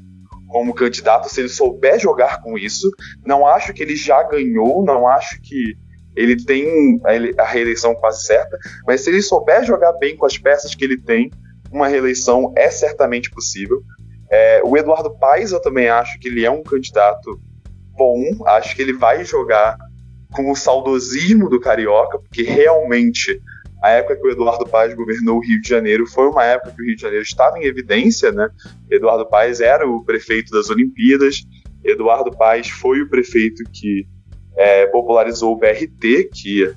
Speaker 4: como candidato, se ele souber jogar com isso. Não acho que ele já ganhou, não acho que ele tem a reeleição quase certa, mas se ele souber jogar bem com as peças que ele tem, uma reeleição é certamente possível. É, o Eduardo Paes, eu também acho que ele é um candidato bom, acho que ele vai jogar com o saudosismo do Carioca, porque realmente a época que o Eduardo Paes governou o Rio de Janeiro foi uma época que o Rio de Janeiro estava em evidência, né? Eduardo Paes era o prefeito das Olimpíadas, Eduardo Paes foi o prefeito que é, popularizou o BRT, que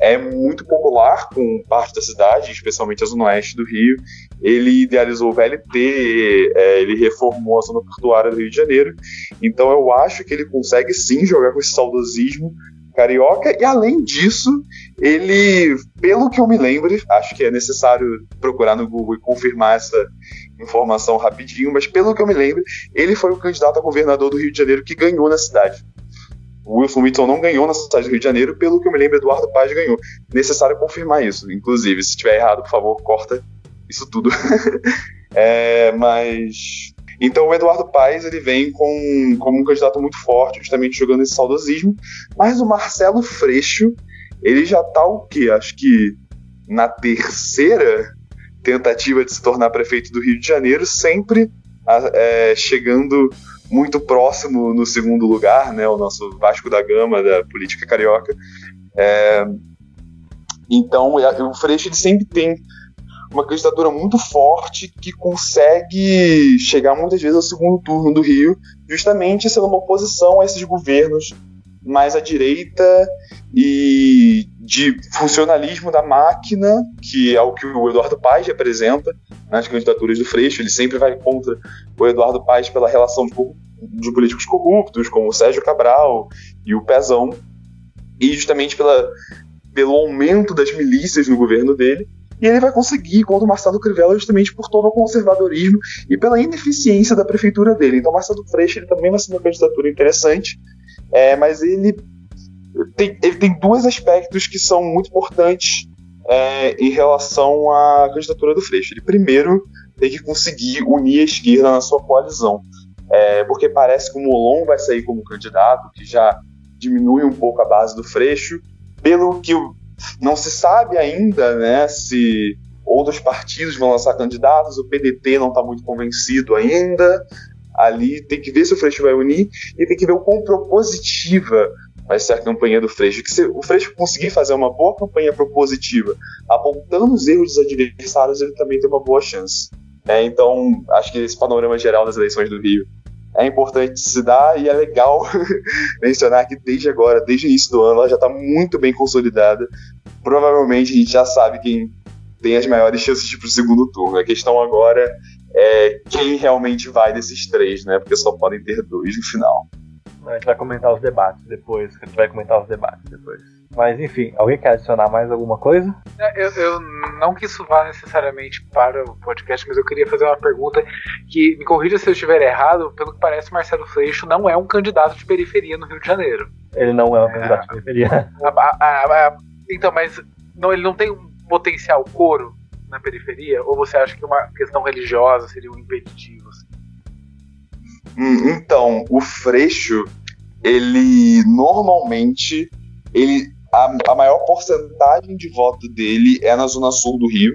Speaker 4: é muito popular com parte da cidade, especialmente a zona oeste do Rio. Ele idealizou o VLT, é, ele reformou a zona portuária do Rio de Janeiro. Então eu acho que ele consegue sim jogar com esse saudosismo carioca e além disso, ele, pelo que eu me lembre, acho que é necessário procurar no Google e confirmar essa informação rapidinho, mas pelo que eu me lembro, ele foi o candidato a governador do Rio de Janeiro que ganhou na cidade. O Wilson não ganhou na cidade do Rio de Janeiro, pelo que eu me lembro, Eduardo Paz ganhou. Necessário confirmar isso. Inclusive, se estiver errado, por favor, corta isso tudo. é, mas. Então o Eduardo Paes ele vem com, como um candidato muito forte, justamente jogando esse saudosismo. Mas o Marcelo Freixo, ele já tá o quê? Acho que na terceira tentativa de se tornar prefeito do Rio de Janeiro, sempre é, chegando muito próximo no segundo lugar, né, o nosso Vasco da Gama da política carioca. É, então, o Freixo ele sempre tem uma candidatura muito forte que consegue chegar muitas vezes ao segundo turno do Rio, justamente sendo uma oposição a esses governos mais à direita e de funcionalismo da máquina, que é o que o Eduardo Paes representa nas candidaturas do Freixo. Ele sempre vai contra o Eduardo Paes pela relação de, de políticos corruptos, como o Sérgio Cabral e o Pezão, e justamente pela, pelo aumento das milícias no governo dele. E ele vai conseguir contra o Marcelo Crivella justamente por todo o conservadorismo e pela ineficiência da prefeitura dele. Então, Marcelo Freixo ele também vai ser uma candidatura interessante, é, mas ele tem, ele tem dois aspectos que são muito importantes é, em relação à candidatura do Freixo. Ele, primeiro, tem que conseguir unir a esquerda na sua coalizão, é, porque parece que o Molon vai sair como candidato, que já diminui um pouco a base do Freixo, pelo que não se sabe ainda né, se outros partidos vão lançar candidatos, o PDT não está muito convencido ainda. Ali tem que ver se o Freixo vai unir e tem que ver o quão propositiva vai ser a campanha do Freixo. Que se o Freixo conseguir fazer uma boa campanha propositiva, apontando os erros dos adversários, ele também tem uma boa chance. É, então, acho que esse panorama geral das eleições do Rio é importante se dar e é legal mencionar que desde agora, desde o início do ano, ela já está muito bem consolidada. Provavelmente a gente já sabe quem tem as maiores chances de ir para o segundo turno. A questão agora é quem realmente vai desses três, né? Porque só podem ter dois no final.
Speaker 3: A gente vai comentar os debates depois. A gente vai comentar os debates depois. Mas enfim, alguém quer adicionar mais alguma coisa?
Speaker 5: É, eu, eu, não que isso vá necessariamente para o podcast, mas eu queria fazer uma pergunta que me corrija se eu estiver errado. Pelo que parece, Marcelo Freixo não é um candidato de periferia no Rio de Janeiro.
Speaker 3: Ele não é um candidato é, de periferia.
Speaker 5: A, a, a, então, mas não, ele não tem um potencial coro na periferia? Ou você acha que uma questão religiosa seria um impeditivo? Assim?
Speaker 4: Então, o Freixo, ele normalmente ele a, a, maior porcentagem de voto dele é na zona sul do Rio,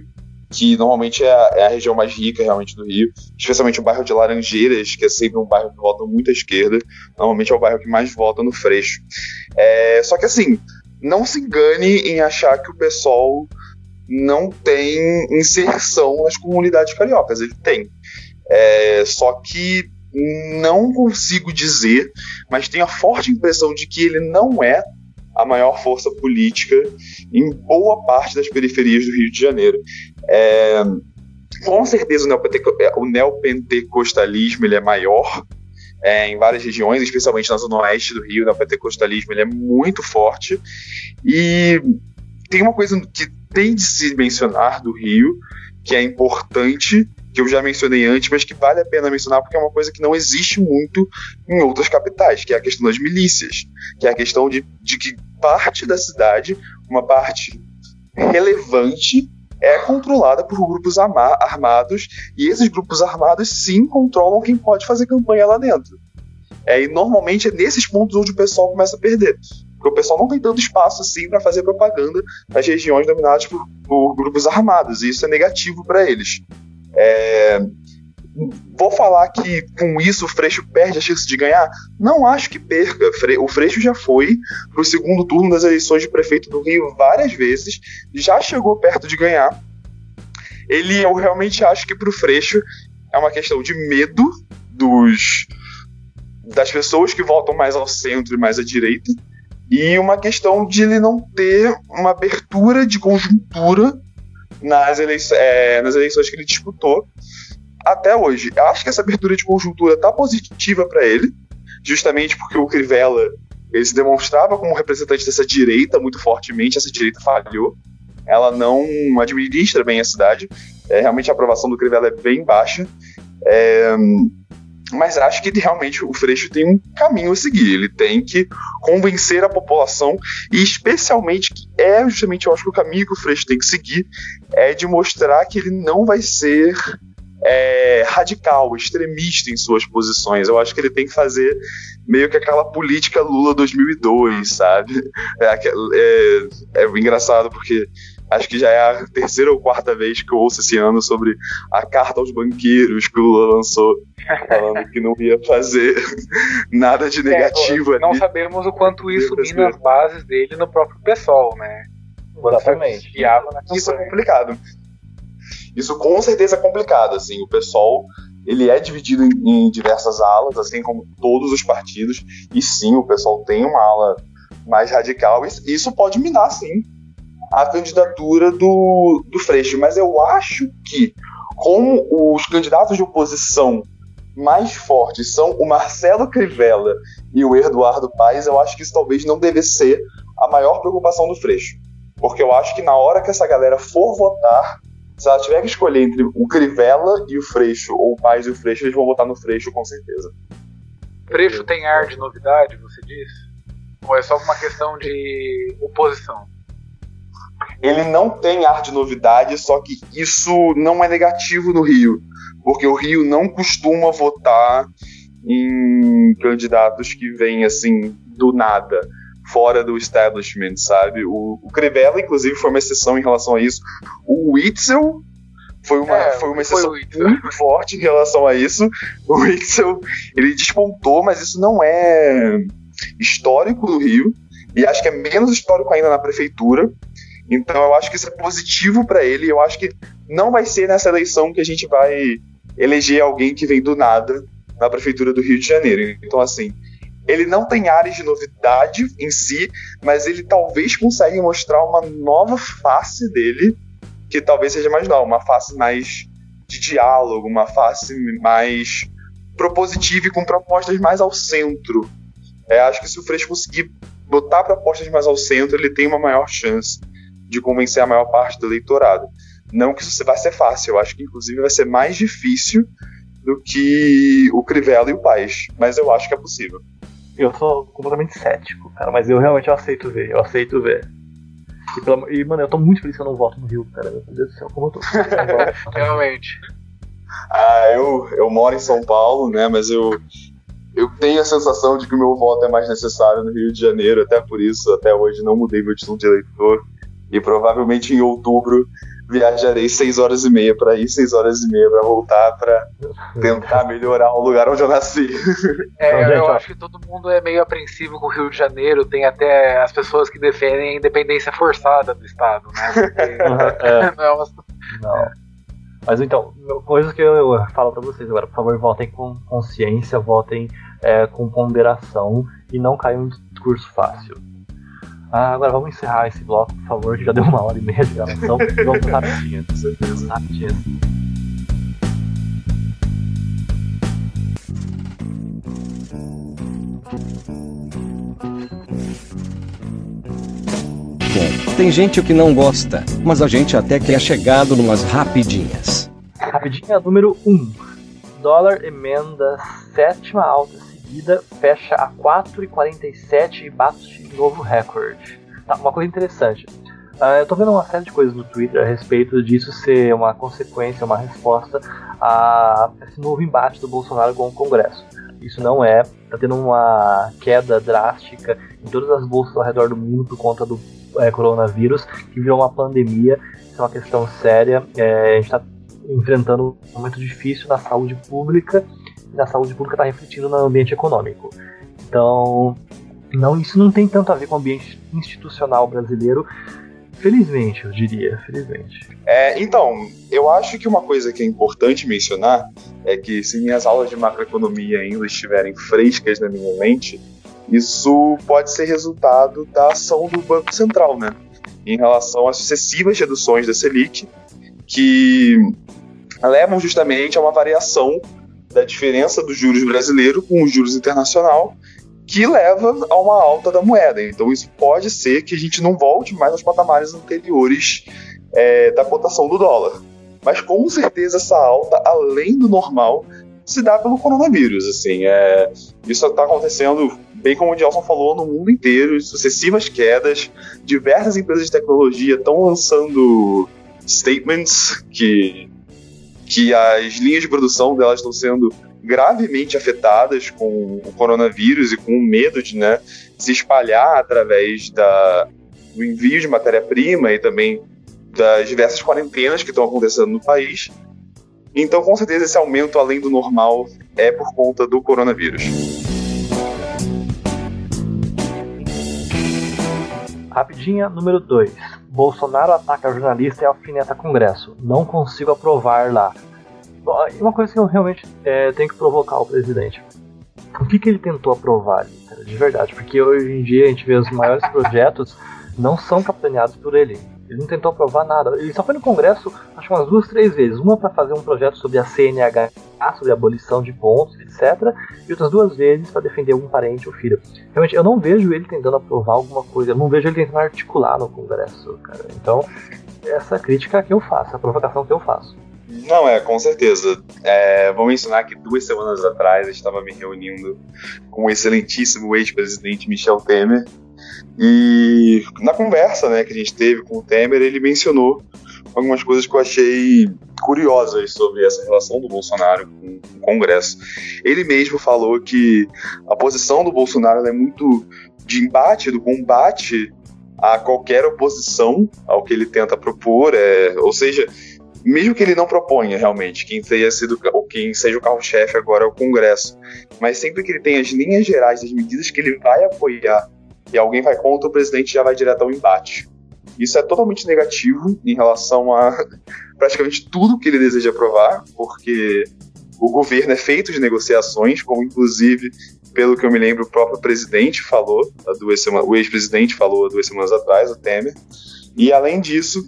Speaker 4: que normalmente é a, é a, região mais rica realmente do Rio, especialmente o bairro de Laranjeiras, que é sempre um bairro que vota muito à esquerda, normalmente é o bairro que mais vota no Freixo. É, só que assim, não se engane em achar que o pessoal não tem inserção nas comunidades cariocas, ele tem. É, só que não consigo dizer, mas tenho a forte impressão de que ele não é a maior força política em boa parte das periferias do Rio de Janeiro. É, com certeza o neopentecostalismo ele é maior é, em várias regiões, especialmente na zona oeste do Rio, o neopentecostalismo ele é muito forte. E tem uma coisa que tem de se mencionar do Rio, que é importante, que eu já mencionei antes, mas que vale a pena mencionar porque é uma coisa que não existe muito em outras capitais, que é a questão das milícias, que é a questão de, de que parte da cidade, uma parte relevante, é controlada por grupos armados, e esses grupos armados sim controlam quem pode fazer campanha lá dentro. É, e normalmente é nesses pontos onde o pessoal começa a perder. Porque o pessoal não tem tanto espaço assim para fazer propaganda nas regiões dominadas por, por grupos armados, e isso é negativo para eles. É, vou falar que com isso o Freixo perde a chance de ganhar? Não acho que perca. O Freixo já foi para o segundo turno das eleições de prefeito do Rio várias vezes, já chegou perto de ganhar. Ele, eu realmente acho que para o Freixo é uma questão de medo dos das pessoas que votam mais ao centro e mais à direita e uma questão de ele não ter uma abertura de conjuntura nas, eleições, é, nas eleições que ele disputou até hoje. Eu acho que essa abertura de conjuntura tá positiva para ele, justamente porque o Crivella ele se demonstrava como representante dessa direita muito fortemente, essa direita falhou. Ela não administra bem a cidade. É, realmente a aprovação do Crivella é bem baixa. É, mas acho que realmente o Freixo tem um caminho a seguir. Ele tem que convencer a população, e especialmente, que é justamente, eu acho que o caminho que o Freixo tem que seguir é de mostrar que ele não vai ser é, radical, extremista em suas posições. Eu acho que ele tem que fazer meio que aquela política Lula 2002, sabe? É, é, é engraçado porque acho que já é a terceira ou quarta vez que eu ouço esse ano sobre a carta aos banqueiros que o Lula lançou, falando que não ia fazer nada de é, negativo.
Speaker 5: É, não sabemos o quanto isso mina as bases dele no próprio PSOL, né?
Speaker 4: Exatamente. Isso é complicado. Isso com certeza é complicado, assim, o pessoal ele é dividido em, em, diversas alas, assim como todos os partidos, e sim, o pessoal tem uma ala mais radical, e isso pode minar, sim, a candidatura do, do Freixo, mas eu acho que, como os candidatos de oposição mais fortes são o Marcelo Crivella e o Eduardo Paes, eu acho que isso talvez não deve ser a maior preocupação do Freixo. Porque eu acho que na hora que essa galera for votar, se ela tiver que escolher entre o Crivella e o Freixo, ou o Paz e o Freixo, eles vão votar no Freixo com certeza.
Speaker 5: Freixo tem ar de novidade, você diz? Ou é só uma questão de oposição?
Speaker 4: Ele não tem ar de novidade, só que isso não é negativo no Rio, porque o Rio não costuma votar em candidatos que vêm assim do nada fora do establishment, sabe? O, o Crivella, inclusive, foi uma exceção em relação a isso. O Witzel foi uma, é, foi uma exceção foi muito forte em relação a isso. O Witzel, ele despontou, mas isso não é histórico no Rio. E acho que é menos histórico ainda na prefeitura. Então eu acho que isso é positivo para ele. Eu acho que não vai ser nessa eleição que a gente vai eleger alguém que vem do nada na prefeitura do Rio de Janeiro. Então, assim, ele não tem áreas de novidade em si, mas ele talvez consiga mostrar uma nova face dele, que talvez seja mais não, uma face mais de diálogo, uma face mais propositiva e com propostas mais ao centro. É, acho que se o Freixo conseguir botar propostas mais ao centro, ele tem uma maior chance de convencer a maior parte do eleitorado. Não que isso vai ser fácil, eu acho que inclusive vai ser mais difícil do que o Crivella e o Paes, mas eu acho que é possível
Speaker 3: eu sou completamente cético, cara, mas eu realmente eu aceito ver, eu aceito ver. E, pela, e, mano, eu tô muito feliz que eu não voto no Rio, cara. Meu Deus do céu, como eu tô.
Speaker 5: realmente.
Speaker 4: Ah, eu, eu moro em São Paulo, né, mas eu, eu tenho a sensação de que o meu voto é mais necessário no Rio de Janeiro, até por isso, até hoje, não mudei meu título de eleitor. E provavelmente em outubro viajarei seis horas e meia para ir, seis horas e meia para voltar, para tentar melhorar o lugar onde eu nasci.
Speaker 5: É, então, eu acho que todo mundo é meio apreensivo com o Rio de Janeiro, tem até as pessoas que defendem a independência forçada do Estado, né? Porque,
Speaker 3: é. não, é uma... não. Mas então, coisas que eu falo para vocês agora, por favor, votem com consciência, votem é, com ponderação e não caiam em discurso fácil. Ah, agora vamos encerrar esse bloco, por favor, que já deu uma hora e meia de gravação. vamos rapidinho, com certeza. Rapidinho.
Speaker 6: Bom, tem gente que não gosta, mas a gente até que é chegado numas rapidinhas.
Speaker 3: Rapidinha número 1. Um. Dólar emenda sétima alta seguida, fecha a 4,47 e bate novo recorde. Tá, uma coisa interessante. Uh, eu tô vendo uma série de coisas no Twitter a respeito disso ser uma consequência, uma resposta a esse novo embate do Bolsonaro com o Congresso. Isso não é, tá tendo uma queda drástica em todas as bolsas ao redor do mundo por conta do é, coronavírus, que virou uma pandemia, isso é uma questão séria. É, a gente está enfrentando um momento difícil na saúde pública, na saúde pública está refletindo no ambiente econômico. Então, não, isso não tem tanto a ver com o ambiente institucional brasileiro. Felizmente, eu diria, felizmente.
Speaker 4: É, então, eu acho que uma coisa que é importante mencionar é que se minhas aulas de macroeconomia ainda estiverem frescas na minha mente, isso pode ser resultado da ação do Banco Central, né? Em relação às sucessivas reduções da Selic, que levam justamente a uma variação da diferença dos juros brasileiro com os juros internacional que leva a uma alta da moeda. Então isso pode ser que a gente não volte mais aos patamares anteriores é, da cotação do dólar. Mas com certeza essa alta, além do normal, se dá pelo coronavírus. Assim, é, isso está acontecendo, bem como o Gelson falou, no mundo inteiro, sucessivas quedas. Diversas empresas de tecnologia estão lançando statements que, que as linhas de produção delas estão sendo gravemente afetadas com o coronavírus e com o medo de né, se espalhar através da, do envio de matéria-prima e também das diversas quarentenas que estão acontecendo no país. Então, com certeza, esse aumento além do normal é por conta do coronavírus.
Speaker 3: Rapidinha, número 2. Bolsonaro ataca jornalista e alfineta Congresso. Não consigo aprovar lá. Uma coisa que eu realmente é, tenho que provocar o presidente. O que, que ele tentou aprovar ali, de verdade? Porque hoje em dia a gente vê os maiores projetos não são capitaneados por ele. Ele não tentou aprovar nada. Ele só foi no Congresso, acho umas duas, três vezes. Uma para fazer um projeto sobre a CNH, sobre a abolição de pontos, etc. E outras duas vezes para defender algum parente ou filho. Realmente, eu não vejo ele tentando aprovar alguma coisa. Eu não vejo ele tentando articular no Congresso, cara. Então, essa crítica que eu faço, a provocação que eu faço.
Speaker 4: Não, é, com certeza. É, vou mencionar que duas semanas atrás eu estava me reunindo com o excelentíssimo ex-presidente Michel Temer e na conversa né, que a gente teve com o Temer, ele mencionou algumas coisas que eu achei curiosas sobre essa relação do Bolsonaro com o Congresso. Ele mesmo falou que a posição do Bolsonaro é muito de embate, do combate a qualquer oposição ao que ele tenta propor, é, ou seja, mesmo que ele não proponha realmente quem tenha sido ou quem seja o carro-chefe agora é o Congresso, mas sempre que ele tem as linhas gerais das medidas que ele vai apoiar e alguém vai contra, o presidente já vai direto ao embate. Isso é totalmente negativo em relação a praticamente tudo que ele deseja aprovar, porque o governo é feito de negociações, como inclusive, pelo que eu me lembro, o próprio presidente falou, duas semanas, o ex-presidente falou duas semanas atrás, o Temer. E além disso,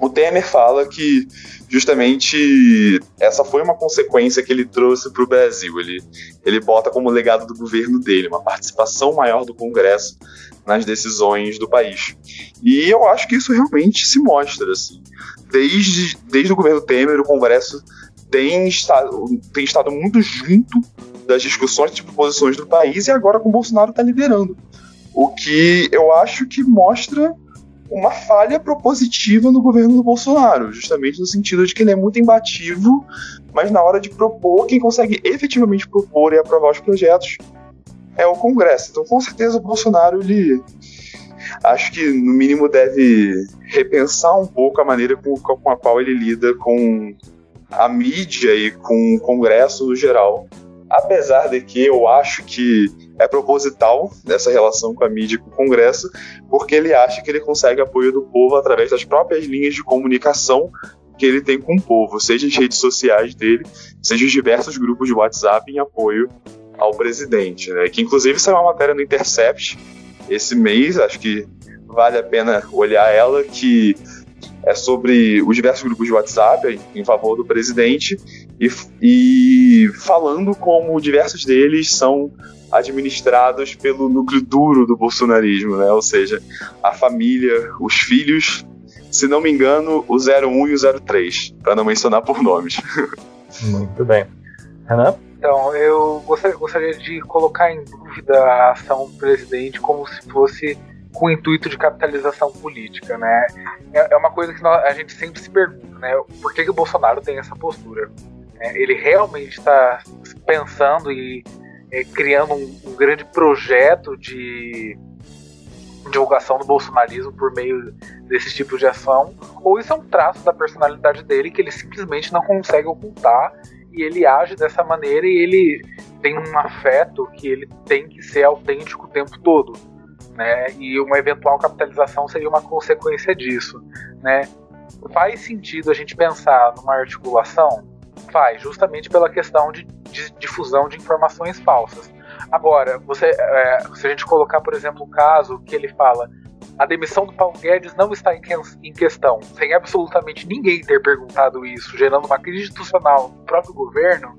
Speaker 4: o Temer fala que justamente essa foi uma consequência que ele trouxe para o Brasil. Ele, ele bota como legado do governo dele uma participação maior do Congresso nas decisões do país. E eu acho que isso realmente se mostra. Assim. Desde, desde o governo Temer, o Congresso tem estado, tem estado muito junto das discussões de proposições do país e agora com o Bolsonaro está liderando. O que eu acho que mostra uma falha propositiva no governo do Bolsonaro, justamente no sentido de que ele é muito imbativo, mas na hora de propor, quem consegue efetivamente propor e aprovar os projetos é o Congresso. Então, com certeza, o Bolsonaro, ele acho que no mínimo deve repensar um pouco a maneira com, com a qual ele lida com a mídia e com o Congresso no geral. Apesar de que eu acho que é proposital essa relação com a mídia e com o Congresso, porque ele acha que ele consegue apoio do povo através das próprias linhas de comunicação que ele tem com o povo, seja as redes sociais dele, seja os diversos grupos de WhatsApp em apoio ao presidente. Né? Que inclusive saiu uma matéria no Intercept esse mês, acho que vale a pena olhar ela, que é sobre os diversos grupos de WhatsApp em favor do presidente e, e falando como diversos deles são administrados pelo núcleo duro do bolsonarismo, né? Ou seja, a família, os filhos, se não me engano, o 01 e o 03, para não mencionar por nomes.
Speaker 3: Muito bem. Renan?
Speaker 5: Então, eu gostaria, gostaria de colocar em dúvida a ação do presidente como se fosse com o intuito de capitalização política, né? É, é uma coisa que a gente sempre se pergunta, né? Por que, que o Bolsonaro tem essa postura? É, ele realmente está pensando e é, criando um, um, grande projeto de divulgação do bolsonarismo por meio desse tipo de ação, ou isso é um traço da personalidade dele que ele simplesmente não consegue ocultar e ele age dessa maneira e ele tem um afeto que ele tem que ser autêntico o tempo todo, né? E uma eventual capitalização seria uma consequência disso, né? Faz sentido a gente pensar numa articulação? Faz, justamente pela questão de de difusão de informações falsas. Agora, você, é, se a gente colocar, por exemplo, um caso que ele fala a demissão do Paulo Guedes não está em, que, em questão, sem absolutamente ninguém ter perguntado isso, gerando uma crise institucional no próprio governo,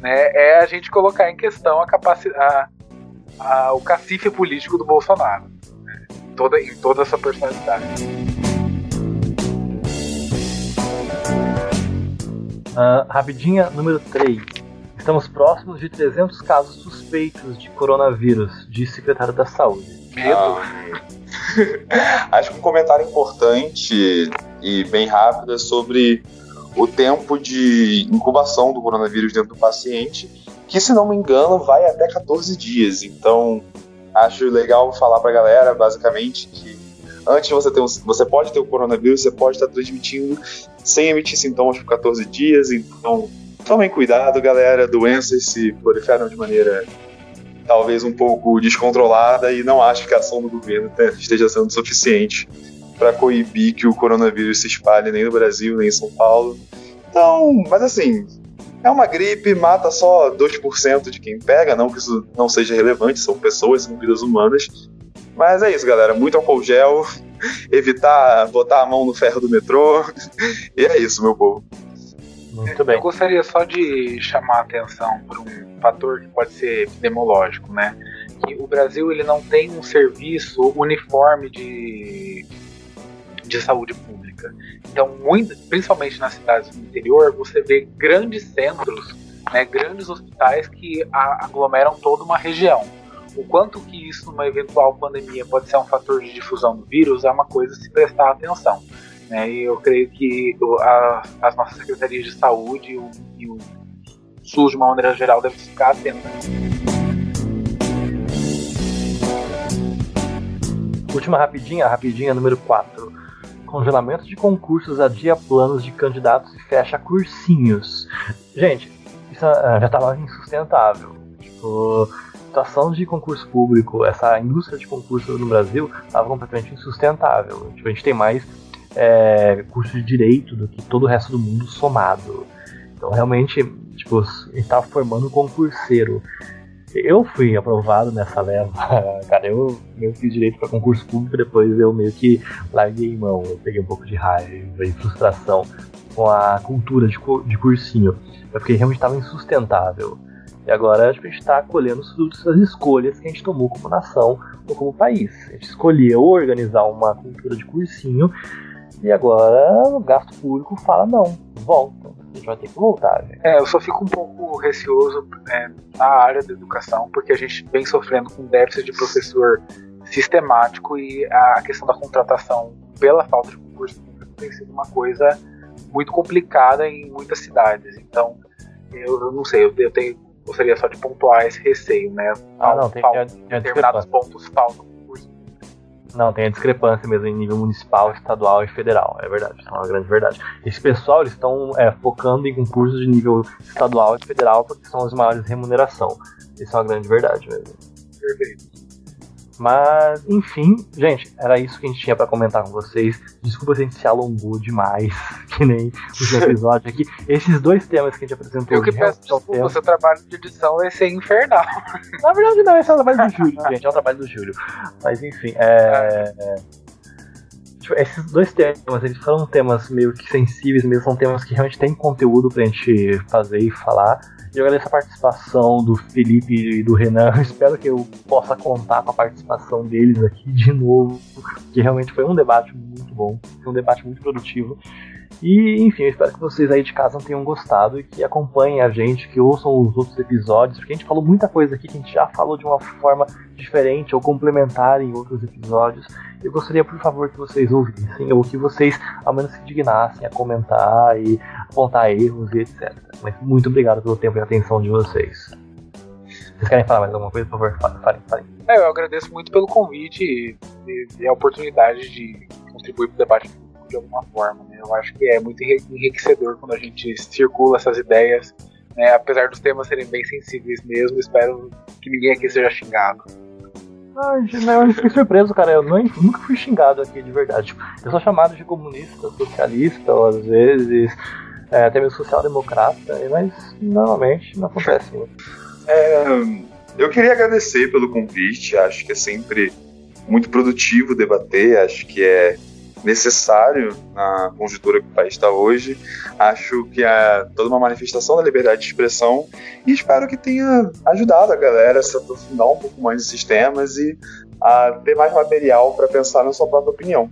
Speaker 5: né, é a gente colocar em questão a capacidade, o cacife político do Bolsonaro, né, toda, em toda a sua personalidade.
Speaker 3: Uh, rapidinha, número 3 Estamos próximos de 300 casos suspeitos de coronavírus, disse o secretário da Saúde.
Speaker 5: Medo.
Speaker 4: Ah, acho que um comentário importante e bem rápido é sobre o tempo de incubação do coronavírus dentro do paciente, que se não me engano vai até 14 dias. Então, acho legal falar pra galera, basicamente, que antes você ter um, você pode ter o coronavírus, você pode estar transmitindo sem emitir sintomas por 14 dias, então tomem cuidado, galera, doenças se proliferam de maneira talvez um pouco descontrolada e não acho que a ação do governo esteja sendo suficiente para coibir que o coronavírus se espalhe nem no Brasil, nem em São Paulo. Então, mas assim, é uma gripe, mata só 2% de quem pega, não que isso não seja relevante, são pessoas, são vidas humanas. Mas é isso, galera, muito álcool gel, evitar botar a mão no ferro do metrô, e é isso, meu povo.
Speaker 3: Muito bem.
Speaker 5: Eu gostaria só de chamar a atenção para um fator que pode ser epidemiológico, né? Que o Brasil ele não tem um serviço uniforme de, de saúde pública. Então, muito, principalmente nas cidades do interior, você vê grandes centros, né, grandes hospitais que aglomeram toda uma região. O quanto que isso, numa eventual pandemia, pode ser um fator de difusão do vírus é uma coisa a se prestar atenção. Né? E eu creio que a, as nossas secretarias de saúde e o, e o SUS, de uma maneira geral, devem ficar atentas.
Speaker 3: Última rapidinha, rapidinha número 4. Congelamento de concursos adia planos de candidatos e fecha cursinhos. Gente, isso uh, já estava insustentável. Tipo, situação de concurso público, essa indústria de concurso no Brasil estava completamente insustentável. Tipo, a gente tem mais é, curso de direito do que todo o resto do mundo somado. Então realmente, tipo, estava formando um concurseiro. Eu fui aprovado nessa leva, cara. Eu, eu fiz direito para concurso público, depois eu meio que larguei mão. Eu peguei um pouco de raiva e frustração com a cultura de, de cursinho. Porque realmente estava insustentável. E agora a gente está colhendo os frutos das escolhas que a gente tomou como nação ou como país. A gente escolheu organizar uma cultura de cursinho e agora o gasto público fala não, volta. A gente vai ter que voltar. Gente.
Speaker 5: É, eu só fico um pouco receoso né, na área da educação, porque a gente vem sofrendo com déficit de professor sistemático e a questão da contratação pela falta de concurso tem sido uma coisa muito complicada em muitas cidades. Então, eu, eu não sei, eu, eu tenho, gostaria só de pontuar esse receio, né?
Speaker 3: Ah, não, tem,
Speaker 5: falta, determinados pontos faltam
Speaker 3: não, tem a discrepância mesmo em nível municipal, estadual e federal. É verdade, é uma grande verdade. Esse pessoal eles estão é, focando em concursos de nível estadual e federal porque são os maiores remuneração. Isso é uma grande verdade mesmo.
Speaker 5: Perfeito.
Speaker 3: Mas, enfim, gente, era isso que a gente tinha para comentar com vocês. Desculpa se a gente se alongou demais, que nem o episódio aqui. Esses dois temas que a gente apresentou.
Speaker 5: Eu que peço desculpa, o seu trabalho de edição vai ser infernal.
Speaker 3: Na verdade, não, esse é o trabalho do Júlio, gente, é o trabalho do Júlio. Mas, enfim, é. Tipo, esses dois temas, eles foram temas meio que sensíveis mesmo, são temas que realmente tem conteúdo pra gente fazer e falar. Eu agradeço a participação do Felipe e do Renan. Eu espero que eu possa contar com a participação deles aqui de novo, que realmente foi um debate muito bom, foi um debate muito produtivo. E, enfim, eu espero que vocês aí de casa tenham gostado e que acompanhem a gente, que ouçam os outros episódios, porque a gente falou muita coisa aqui que a gente já falou de uma forma diferente ou complementar em outros episódios. Eu gostaria, por favor, que vocês ouvissem ou que vocês ao menos se dignassem a comentar e apontar erros e etc. Mas muito obrigado pelo tempo e atenção de vocês. Vocês querem falar mais alguma coisa, por favor? Falem, falem.
Speaker 5: É, eu agradeço muito pelo convite e, e, a oportunidade de contribuir para o debate de alguma forma. Né? Eu acho que é muito enriquecedor quando a gente circula essas ideias, né? apesar dos temas serem bem sensíveis mesmo. Espero que ninguém aqui seja xingado.
Speaker 3: Ai, eu fiquei surpreso, cara. Eu nem, nunca fui xingado aqui de verdade. Tipo, eu sou chamado de comunista, socialista, ou às vezes é, até mesmo social-democrata, mas normalmente não acontece. Né?
Speaker 4: É, eu queria agradecer pelo convite. Acho que é sempre muito produtivo debater. Acho que é necessário na conjuntura que o país está hoje. Acho que é toda uma manifestação da liberdade de expressão e espero que tenha ajudado a galera a se aprofundar um pouco mais nesses temas e a ter mais material para pensar na sua própria opinião.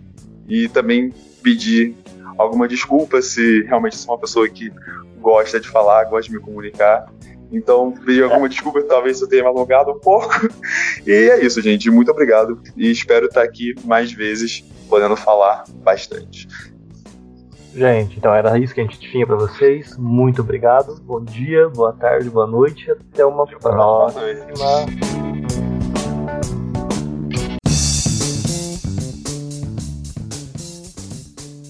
Speaker 4: E também pedir alguma desculpa se realmente sou uma pessoa que gosta de falar, gosta de me comunicar Então, pedi alguma desculpa, talvez eu tenha me alongado um pouco. E é isso, gente. Muito obrigado. E espero estar aqui mais vezes, podendo falar bastante.
Speaker 3: Gente, então era isso que a gente tinha para vocês. Muito obrigado. Bom dia, boa tarde, boa noite. Até uma próxima.